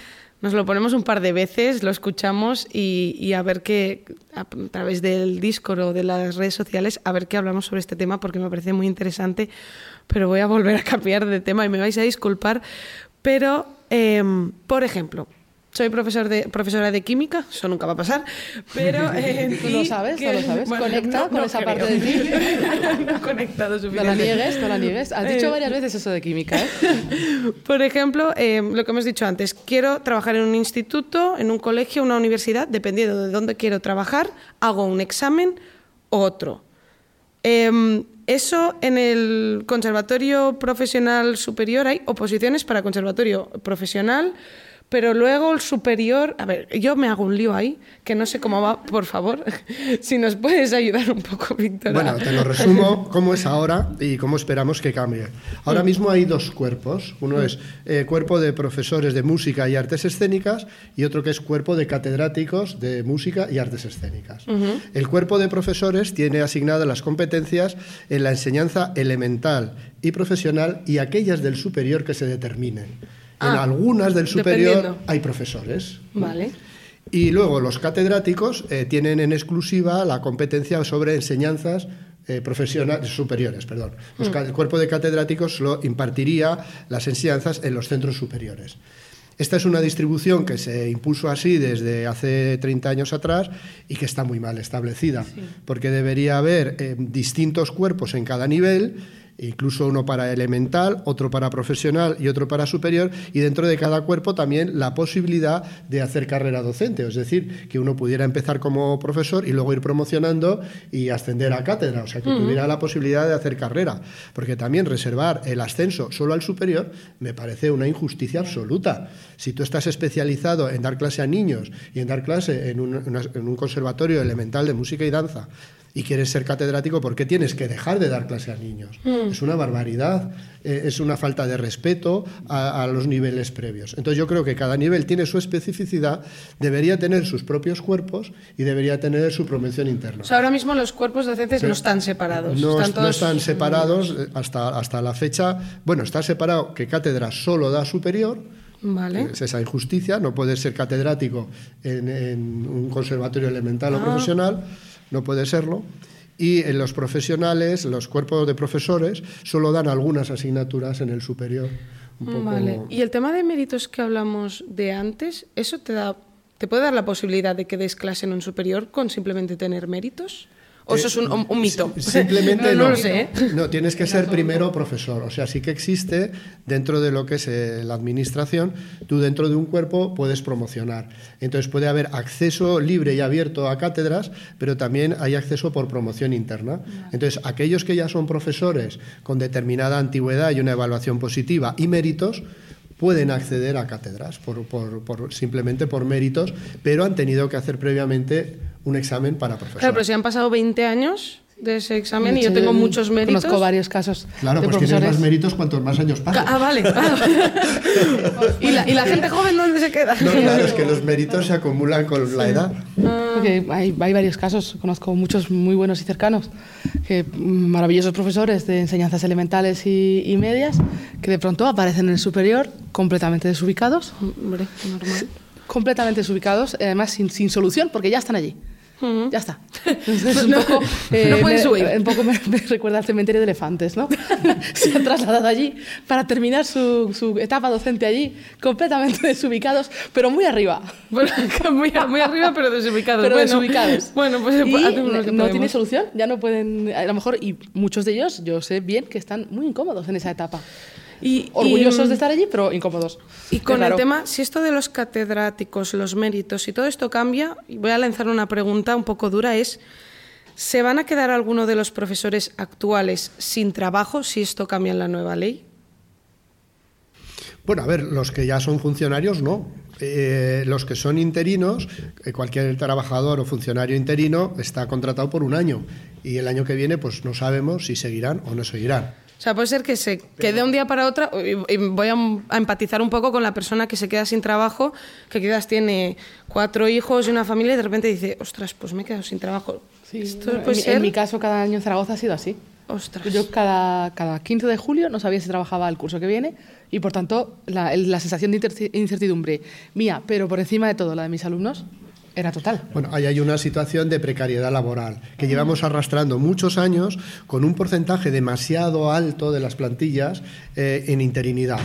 nos lo ponemos un par de veces, lo escuchamos y, y a ver qué, a través del Discord o de las redes sociales, a ver qué hablamos sobre este tema porque me parece muy interesante, pero voy a volver a cambiar de tema y me vais a disculpar, pero, em, por ejemplo, soy profesor de, profesora de química, eso nunca va a pasar, pero... eh, Tú lo sabes, que- tú lo sabes. Conecta con esa parte de ti. no he conectado No suficiente. la niegues, no la niegues. Has dicho Eh, varias veces eso de química, ¿eh? Por ejemplo, eh, lo que hemos dicho antes, quiero trabajar en un instituto, en un colegio, una universidad, dependiendo de dónde quiero trabajar, hago un examen u otro. Em, eso en el conservatorio profesional superior hay oposiciones para conservatorio profesional, pero luego el superior, a ver, yo me hago un lío ahí, que no sé cómo va, por favor, si nos puedes ayudar un poco, Víctor. Bueno, te lo resumo cómo es ahora y cómo esperamos que cambie. Ahora mismo hay dos cuerpos, uno es eh, cuerpo de profesores de música y artes escénicas y otro que es cuerpo de catedráticos de música y artes escénicas. El cuerpo de profesores tiene asignadas las competencias en la enseñanza elemental y profesional y aquellas del superior que se determinen. En Ah, algunas del superior hay profesores. Vale. Y luego los catedráticos eh, tienen en exclusiva la competencia sobre enseñanzas eh, profesionales superiores, perdón. Los ca- el cuerpo de catedráticos lo impartiría las enseñanzas en los centros superiores. Esta es una distribución que se impuso así desde hace 30 años atrás y que está muy mal establecida, porque debería haber eh, distintos cuerpos en cada nivel incluso uno para elemental, otro para profesional y otro para superior, y dentro de cada cuerpo también la posibilidad de hacer carrera docente, es decir, que uno pudiera empezar como profesor y luego ir promocionando y ascender a cátedra, o sea, que tuviera la posibilidad de hacer carrera, porque también reservar el ascenso solo al superior me parece una injusticia absoluta. Si tú estás especializado en dar clase a niños y en dar clase en un, en un conservatorio elemental de música y danza, y quieres ser catedrático, ¿por qué tienes que dejar de dar clase a niños? Es una barbaridad, eh, es una falta de respeto a, a los niveles previos. Entonces yo creo que cada nivel tiene su especificidad, debería tener sus propios cuerpos y debería tener su promoción interna. O sea, ahora mismo los cuerpos docentes no están separados. No, están no todos... están separados eh, hasta, hasta la fecha. Bueno, está separado que cátedra solo da superior, Vale. es esa injusticia, no puedes ser catedrático en, en un conservatorio elemental o profesional, no puede serlo. Y en los profesionales, los cuerpos de profesores, solo dan algunas asignaturas en el superior. Un poco- Vale. Y el tema de méritos que hablamos de antes, ¿eso te da, te puede dar la posibilidad de que des clase en un superior con simplemente tener méritos? ¿O eso es un, un- un mito? Si- Simplemente no, no. lo sé. ¿eh? No, tienes que ser primero profesor. O sea, sí que existe dentro de lo que es eh, la administración, tú dentro de un cuerpo puedes promocionar. Entonces puede haber acceso libre y abierto a cátedras, pero también hay acceso por promoción interna. Entonces, aquellos que ya son profesores con determinada antigüedad y una evaluación positiva y méritos, pueden acceder a cátedras por, por- por- simplemente por méritos, pero han tenido que hacer previamente un examen para profesor. Claro, pero si han pasado 20 años de ese examen y De yo hecho, tengo muchos méritos... Conozco varios casos Claro, de pues tienes profesores. más méritos cuantos más años pases. Ah, vale. ¿Y, la, ¿Y la gente joven dónde se queda? No, claro, es que los méritos se acumulan con la edad. Porque hay, hay varios casos, conozco muchos muy buenos y cercanos, que mm, maravillosos profesores de enseñanzas elementales y, y medias, que de pronto aparecen en el superior completamente desubicados, Hombre, normal. Completamente desubicados, y además sin, sin solución, porque ya están allí. Ya está. Entonces, un poco, eh, no pueden me- subir. Un poco me, me recuerda al cementerio de elefantes, ¿no? Se han trasladado allí para terminar su, su etapa docente allí, completamente desubicados, pero muy arriba. Bueno, muy, muy arriba, pero desubicados. pero bueno, desubicados. Bueno, pues Y que no tiene solución, ya no pueden, a lo mejor, y muchos de ellos, yo sé bien que están muy incómodos en esa etapa. Y, Orgullosos y- de estar allí, pero incómodos. Y con el tema, si esto de los catedráticos, los méritos y todo esto cambia, voy a lanzar una pregunta un poco dura, es, ¿se van a quedar algunos de los profesores actuales sin trabajo si esto cambia en la nueva ley? Bueno, a ver, los que ya son funcionarios, no. Eh, los que son interinos, eh, cualquier trabajador o funcionario interino está contratado por un año y el año que viene pues no sabemos si seguirán o no seguirán. O sea, puede ser que se que de un día para otro, y voy a, a empatizar un poco con la persona que se queda sin trabajo, que quizás tiene cuatro hijos y una familia y de repente dice, ostras, pues me he quedado sin trabajo. Sí, Esto en, puede mi- ser... en mi caso, cada año en Zaragoza ha sido así. Ostras. Yo cada, cada 15 de julio no sabía si trabajaba el curso que viene y, por tanto, la, la sensación de incertidumbre mía, pero por encima de todo la de mis alumnos, era total. Bueno, ahí hay una situación de precariedad laboral que llevamos arrastrando muchos años con un porcentaje demasiado alto de las plantillas eh, en interinidad.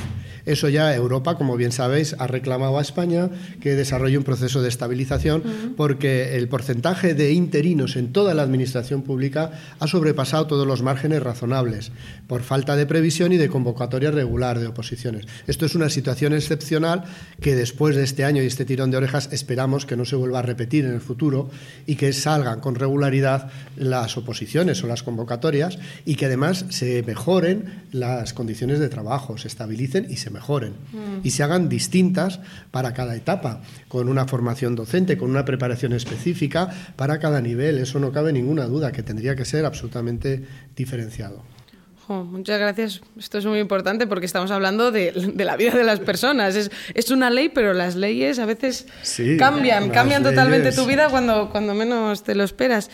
Eso ya Europa, como bien sabéis, ha reclamado a España que desarrolle un proceso de estabilización porque el porcentaje de interinos en toda la administración pública ha sobrepasado todos los márgenes razonables por falta de previsión y de convocatoria regular de oposiciones. Esto es una situación excepcional que después de este año y este tirón de orejas esperamos que no se vuelva a repetir en el futuro y que salgan con regularidad las oposiciones o las convocatorias y que además se mejoren las condiciones de trabajo, se estabilicen y se mejoren y se hagan distintas para cada etapa, con una formación docente, con una preparación específica para cada nivel. Eso no cabe ninguna duda, que tendría que ser absolutamente diferenciado. muchas gracias. Esto es muy importante porque estamos hablando de, la vida de las personas. Es, es, una ley, pero las leyes a veces cambian, cambian totalmente tu vida cuando, cuando menos te lo esperas.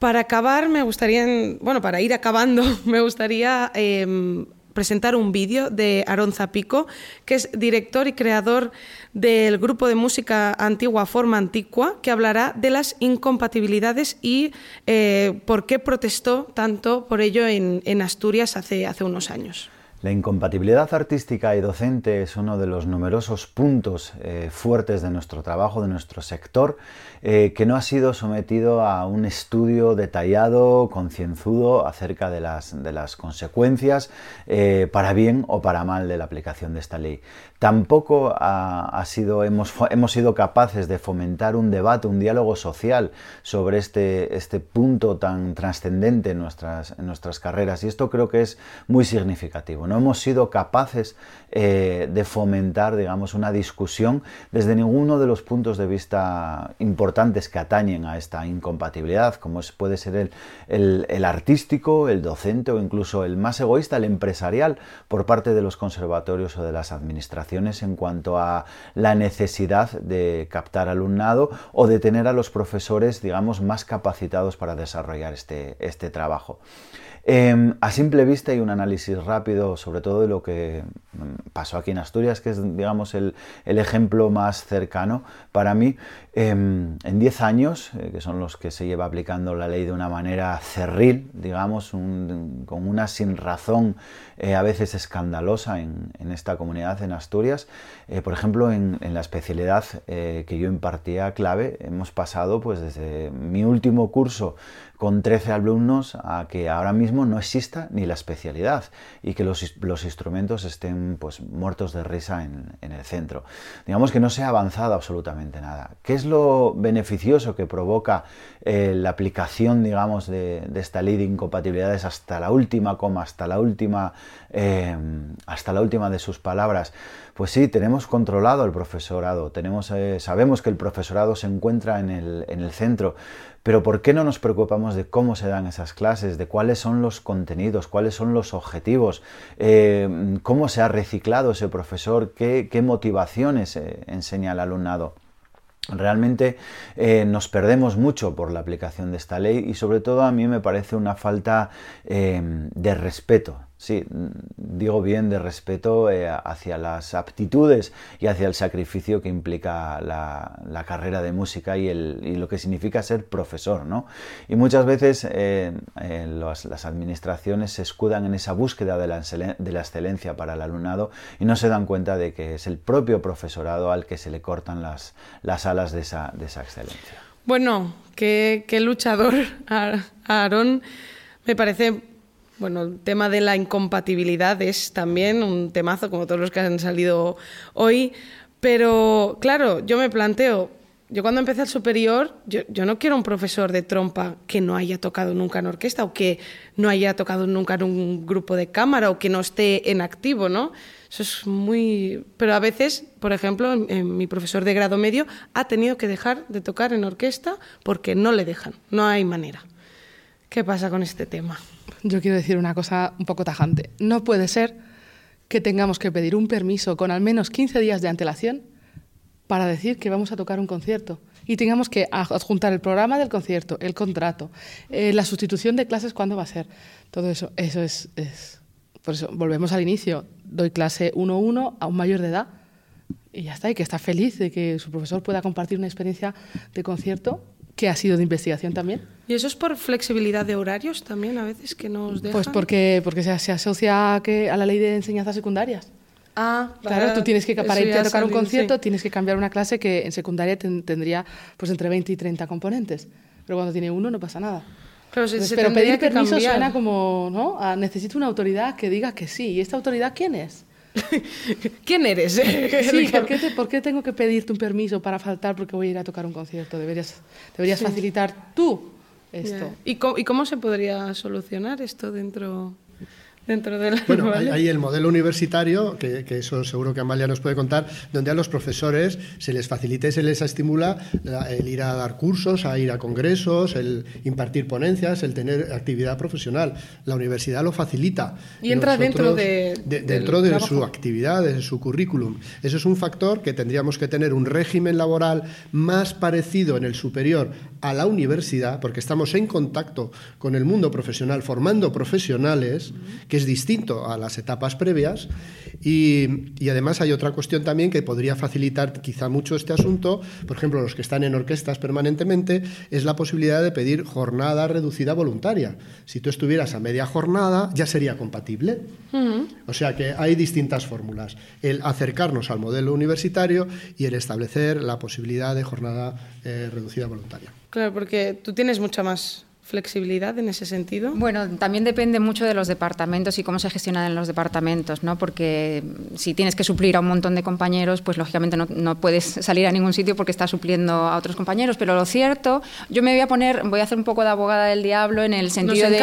Para acabar, me gustaría, bueno, para ir acabando, me gustaría em, presentar un vídeo de Aaron Zapico, que es director y creador del grupo de música antigua Forma Antigua, que hablará de las incompatibilidades y eh, por qué protestó tanto por ello en, Asturias hace, unos años. La incompatibilidad artística y docente es uno de los numerosos puntos eh, fuertes de nuestro trabajo, de nuestro sector, eh, que no ha sido sometido a un estudio detallado, concienzudo acerca de las, de las consecuencias eh, para bien o para mal de la aplicación de esta ley. Tampoco ha, sido, hemos, hemos, sido capaces de fomentar un debate, un diálogo social sobre este, este punto tan trascendente en nuestras, en nuestras carreras y esto creo que es muy significativo. No hemos sido capaces eh, de fomentar, digamos, una discusión desde ninguno de los puntos de vista importantes que atañen a esta incompatibilidad, como puede ser el, artístico, el docente o incluso el más egoísta, el empresarial, por parte de los conservatorios o de las administraciones en cuanto a la necesidad de captar alumnado o de tener a los profesores, digamos, más capacitados para desarrollar este, este trabajo. Em, a simple vista y un análisis rápido, sobre todo de lo que mm, pasó aquí en Asturias, que es, digamos, el, ejemplo más cercano para mí. Em, en 10 años, eh, que son los que se lleva aplicando la ley de una manera cerril, digamos, con una sin razón eh, a veces escandalosa en, esta comunidad, en Asturias, eh, por ejemplo, en, en la especialidad que yo impartía clave, hemos pasado pues desde mi último curso con 13 alumnos a que ahora mismo no exista ni la especialidad y que los, instrumentos estén pues, muertos de risa en, el centro. Digamos que no se ha avanzado absolutamente nada. ¿Qué es lo beneficioso que provoca eh, la aplicación digamos, de, esta ley de incompatibilidades hasta la última coma, hasta la última, eh, hasta la última de sus palabras? Pues sí, tenemos controlado el profesorado, eh, sabemos que el profesorado se encuentra en el, en el centro, pero ¿por qué no nos preocupamos de cómo se dan esas clases, de cuáles son los contenidos, cuáles son los objetivos, eh, cómo se ha reciclado ese profesor, qué, motivaciones eh, enseña al alumnado? Realmente eh, nos perdemos mucho por la aplicación de esta ley y sobre todo a mí me parece una falta de respeto sí, digo bien, de respeto eh, hacia las aptitudes y hacia el sacrificio que implica la, carrera de música y, lo que significa ser profesor, ¿no? Y muchas veces eh, eh, las administraciones se escudan en esa búsqueda de la, excelencia para el alumnado y no se dan cuenta de que es el propio profesorado al que se le cortan las, alas de esa, excelencia. Bueno, qué, qué luchador, Aarón. Me parece bueno, el tema de la incompatibilidad es también un temazo, como todos los que han salido hoy. Pero, claro, yo me planteo, yo cuando empecé el superior, yo, no quiero un profesor de trompa que no haya tocado nunca en orquesta o que no haya tocado nunca en un grupo de cámara o que no esté en activo, ¿no? Eso es muy... Pero a veces, por ejemplo, mi profesor de grado medio ha tenido que dejar de tocar en orquesta porque no le dejan, no hay manera. ¿Qué pasa con este tema? Yo quiero decir una cosa un poco tajante. No puede ser que tengamos que pedir un permiso con al menos 15 días de antelación para decir que vamos a tocar un concierto y tengamos que adjuntar el programa del concierto, el contrato, eh, la sustitución de clases, cuándo va a ser. Todo eso, eso es, es, Por eso, volvemos al inicio. Doy clase 1-1 a un mayor de edad y ya está, y que está feliz de que su profesor pueda compartir una experiencia de concierto que ha sido de investigación también. ¿Y eso es por flexibilidad de horarios también a veces que nos dejan? Pues porque, porque se, asocia a, que, a la ley de enseñanzas secundarias. Ah, claro, tú tienes que, para irte a tocar un concierto, tienes que cambiar una clase que en secundaria tendría pues entre 20 y 30 componentes. Pero cuando tiene uno no pasa nada. Pero, se, pero pedir permiso suena como, ¿no? necesito una autoridad que diga que sí. ¿Y esta autoridad quién es? ¿Quién eres? Sí, ¿por qué, tengo que pedirte un permiso para faltar porque voy a ir a tocar un concierto? Deberías, deberías facilitar tú esto. ¿Y, cómo, se podría solucionar esto dentro, dentro del... Bueno, hay, hay, el modelo universitario, que, que, eso seguro que Amalia nos puede contar, donde a los profesores se les facilita y se les estimula el ir a dar cursos, a ir a congresos, el impartir ponencias, el tener actividad profesional. La universidad lo facilita. Y entra Nosotros, dentro de... de dentro de su actividad, de su currículum. Eso es un factor que tendríamos que tener un régimen laboral más parecido en el superior a la universidad, porque estamos en contacto con el mundo profesional, formando profesionales, que es distinto a las etapas previas. Y, y, además hay otra cuestión también que podría facilitar quizá mucho este asunto, por ejemplo, los que están en orquestas permanentemente, es la posibilidad de pedir jornada reducida voluntaria. Si tú estuvieras a media jornada, ya sería compatible. Uh -huh. O sea que hay distintas fórmulas. El acercarnos al modelo universitario y el establecer la posibilidad de jornada eh, reducida voluntaria. Claro, porque tú tienes mucha más flexibilidad en ese sentido? Bueno, también depende mucho de los departamentos y cómo se gestionan en los departamentos, ¿no? Porque si tienes que suplir a un montón de compañeros, pues lógicamente no, no, puedes salir a ningún sitio porque estás supliendo a otros compañeros. Pero lo cierto, yo me voy a poner, voy a hacer un poco de abogada del diablo en el sentido de,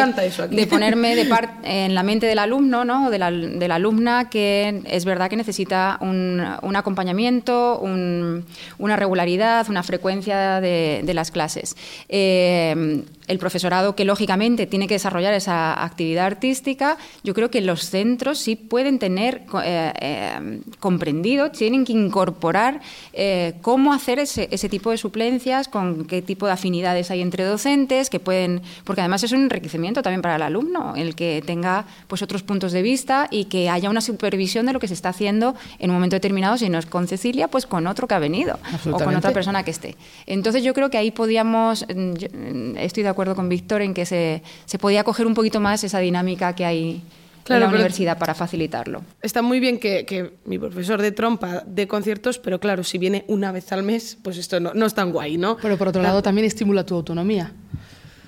de, ponerme de par, en la mente del alumno, ¿no? De la, de la alumna que es verdad que necesita un, un acompañamiento, un, una regularidad, una frecuencia de, de las clases. Eh, el profesorado que lógicamente tiene que desarrollar esa actividad artística, yo creo que los centros sí pueden tener eh, eh, comprendido, tienen que incorporar eh, cómo hacer ese, ese, tipo de suplencias, con qué tipo de afinidades hay entre docentes, que pueden, porque además es un enriquecimiento también para el alumno, el que tenga pues otros puntos de vista y que haya una supervisión de lo que se está haciendo en un momento determinado, si no es con Cecilia, pues con otro que ha venido o con otra persona que esté. Entonces yo creo que ahí podíamos, yo, estoy de acuerdo con Víctor en que se, se, podía coger un poquito más esa dinámica que hay claro, en la universidad para facilitarlo. Está muy bien que, que, mi profesor de trompa dé conciertos, pero claro, si viene una vez al mes, pues esto no, no es tan guay, ¿no? Pero por otro lado también estimula tu autonomía.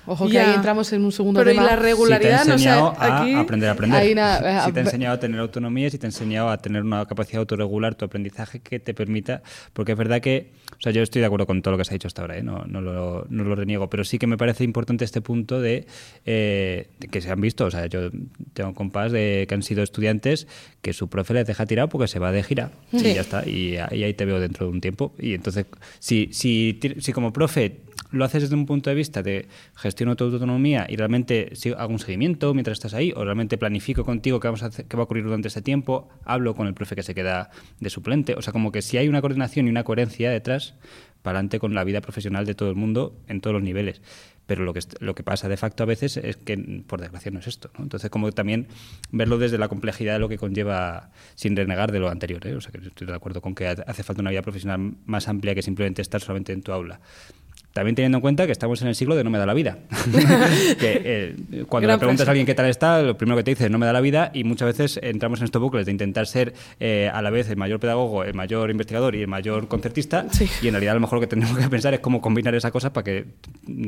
Ojo que ya. ahí entramos en un segundo Pero tema. y la regularidad, si te no sé, a aprender a aprender. Una, si te ha enseñado a tener autonomía, si te ha enseñado a tener una capacidad de autorregular tu aprendizaje que te permita, porque es verdad que, o sea, yo estoy de acuerdo con todo lo que se ha dicho hasta ahora, ¿eh? no, no, lo, no, lo, reniego, pero sí que me parece importante este punto de eh, que se han visto, o sea, yo tengo compás de que han sido estudiantes que su profe les deja tirado porque se va de gira sí. y ya está, y, y ahí te veo dentro de un tiempo. Y entonces, si, si, si como profe lo haces desde un punto de vista de gestiono tu autonomía y realmente hago un seguimiento mientras estás ahí, o realmente planifico contigo qué, vamos a hacer, qué va a ocurrir durante este tiempo, hablo con el profe que se queda de suplente. O sea, como que si hay una coordinación y una coherencia detrás, para adelante con la vida profesional de todo el mundo en todos los niveles. Pero lo que, lo que pasa de facto a veces es que, por desgracia, no es esto. Entonces, como también verlo desde la complejidad de lo que conlleva, sin renegar de lo anterior. ¿eh? O sea, que estoy de acuerdo con que hace falta una vida profesional más amplia que simplemente estar solamente en tu aula también teniendo en cuenta que estamos en el siglo de no me da la vida. que, eh, cuando Gran le preguntas frase. a alguien qué tal está, lo primero que te dice es no me da la vida y muchas veces entramos en estos bucles de intentar ser eh, a la vez el mayor pedagogo, el mayor investigador y el mayor concertista sí. y en realidad a lo mejor lo que tenemos que pensar es cómo combinar esa cosa para que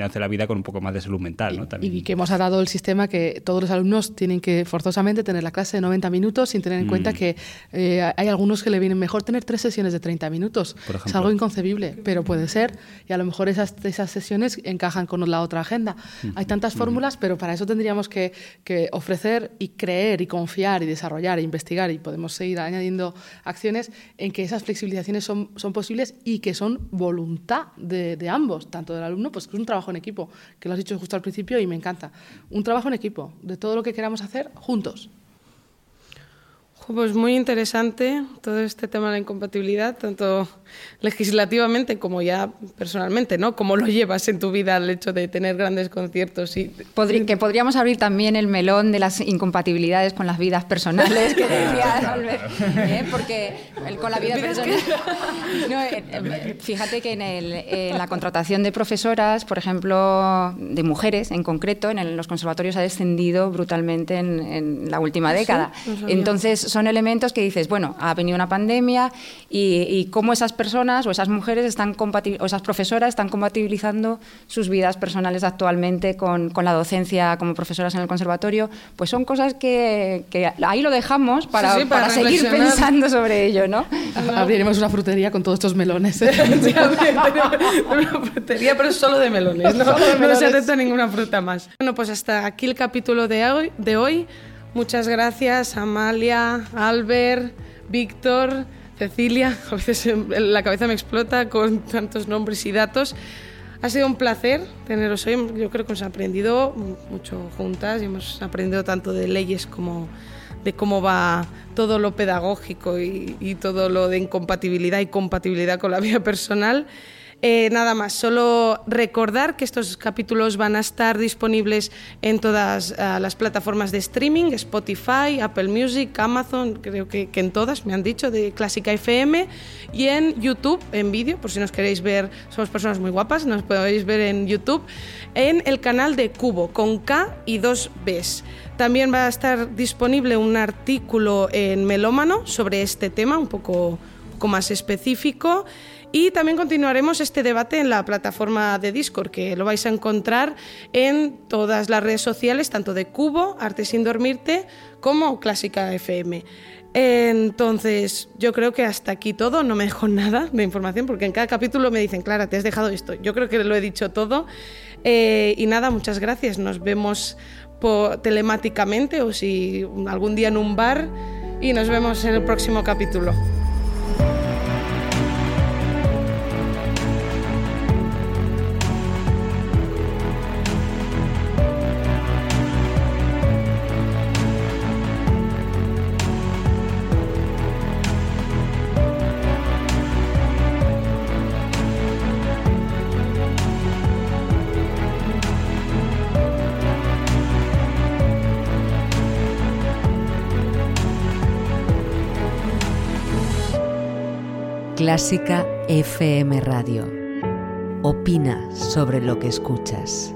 hace la vida con un poco más de salud mental. ¿no? También. Y que hemos dado el sistema que todos los alumnos tienen que forzosamente tener la clase de 90 minutos sin tener en mm. cuenta que eh, hay algunos que le vienen mejor tener tres sesiones de 30 minutos. Es algo inconcebible, pero puede ser y a lo mejor esas esas sesiones encajan con la otra agenda. Hay tantas fórmulas, pero para eso tendríamos que, que, ofrecer y creer y confiar y desarrollar e investigar y podemos seguir añadiendo acciones en que esas flexibilizaciones son, son posibles y que son voluntad de, de, ambos, tanto del alumno, pues que es un trabajo en equipo, que lo has dicho justo al principio y me encanta. Un trabajo en equipo, de todo lo que queramos hacer juntos. Pues muy interesante todo este tema de la incompatibilidad, tanto legislativamente como ya personalmente, ¿no? ¿Cómo lo llevas en tu vida el hecho de tener grandes conciertos? Y... Podrí que podríamos abrir también el melón de las incompatibilidades con las vidas personales que decía Albert, ¿eh? porque el, con la vida personal... No, eh, fíjate que en, el, en, la contratación de profesoras, por ejemplo, de mujeres en concreto, en el, los conservatorios ha descendido brutalmente en, en la última década. ¿Sí? No Entonces, son elementos que dices, bueno, ha venido una pandemia y, y cómo esas personas o esas mujeres están o esas profesoras están compatibilizando sus vidas personales actualmente con, con, la docencia como profesoras en el conservatorio, pues son cosas que, que ahí lo dejamos para, sí, sí, para, para seguir pensando sobre ello, ¿no? Abriremos una frutería con todos estos melones. ¿eh? una frutería, pero solo de melones, ¿no, solo de melones. no se acepta ninguna fruta más. Bueno, pues hasta aquí el capítulo de hoy. De hoy. Muchas gracias, Amalia, Albert, Víctor, Cecilia. A veces la cabeza me explota con tantos nombres y datos. Ha sido un placer teneros hoy. Yo creo que hemos aprendido mucho juntas y hemos aprendido tanto de leyes como de cómo va todo lo pedagógico y, y todo lo de incompatibilidad y compatibilidad con la vida personal. Eh, nada más, solo recordar que estos capítulos van a estar disponibles en todas uh, las plataformas de streaming, Spotify, Apple Music, Amazon, creo que, que, en todas, me han dicho, de Clásica FM, y en YouTube, en vídeo, por si nos queréis ver, somos personas muy guapas, nos podéis ver en YouTube, en el canal de Cubo, con K y dos Bs. También va a estar disponible un artículo en Melómano sobre este tema, un poco, un poco más específico. Y también continuaremos este debate en la plataforma de Discord, que lo vais a encontrar en todas las redes sociales, tanto de Cubo, Arte sin Dormirte, como Clásica FM. Entonces, yo creo que hasta aquí todo, no me dejo nada de información, porque en cada capítulo me dicen, Clara, te has dejado esto. Yo creo que lo he dicho todo. Eh, y nada, muchas gracias. Nos vemos telemáticamente o si algún día en un bar y nos vemos en el próximo capítulo. Clásica FM Radio. Opina sobre lo que escuchas.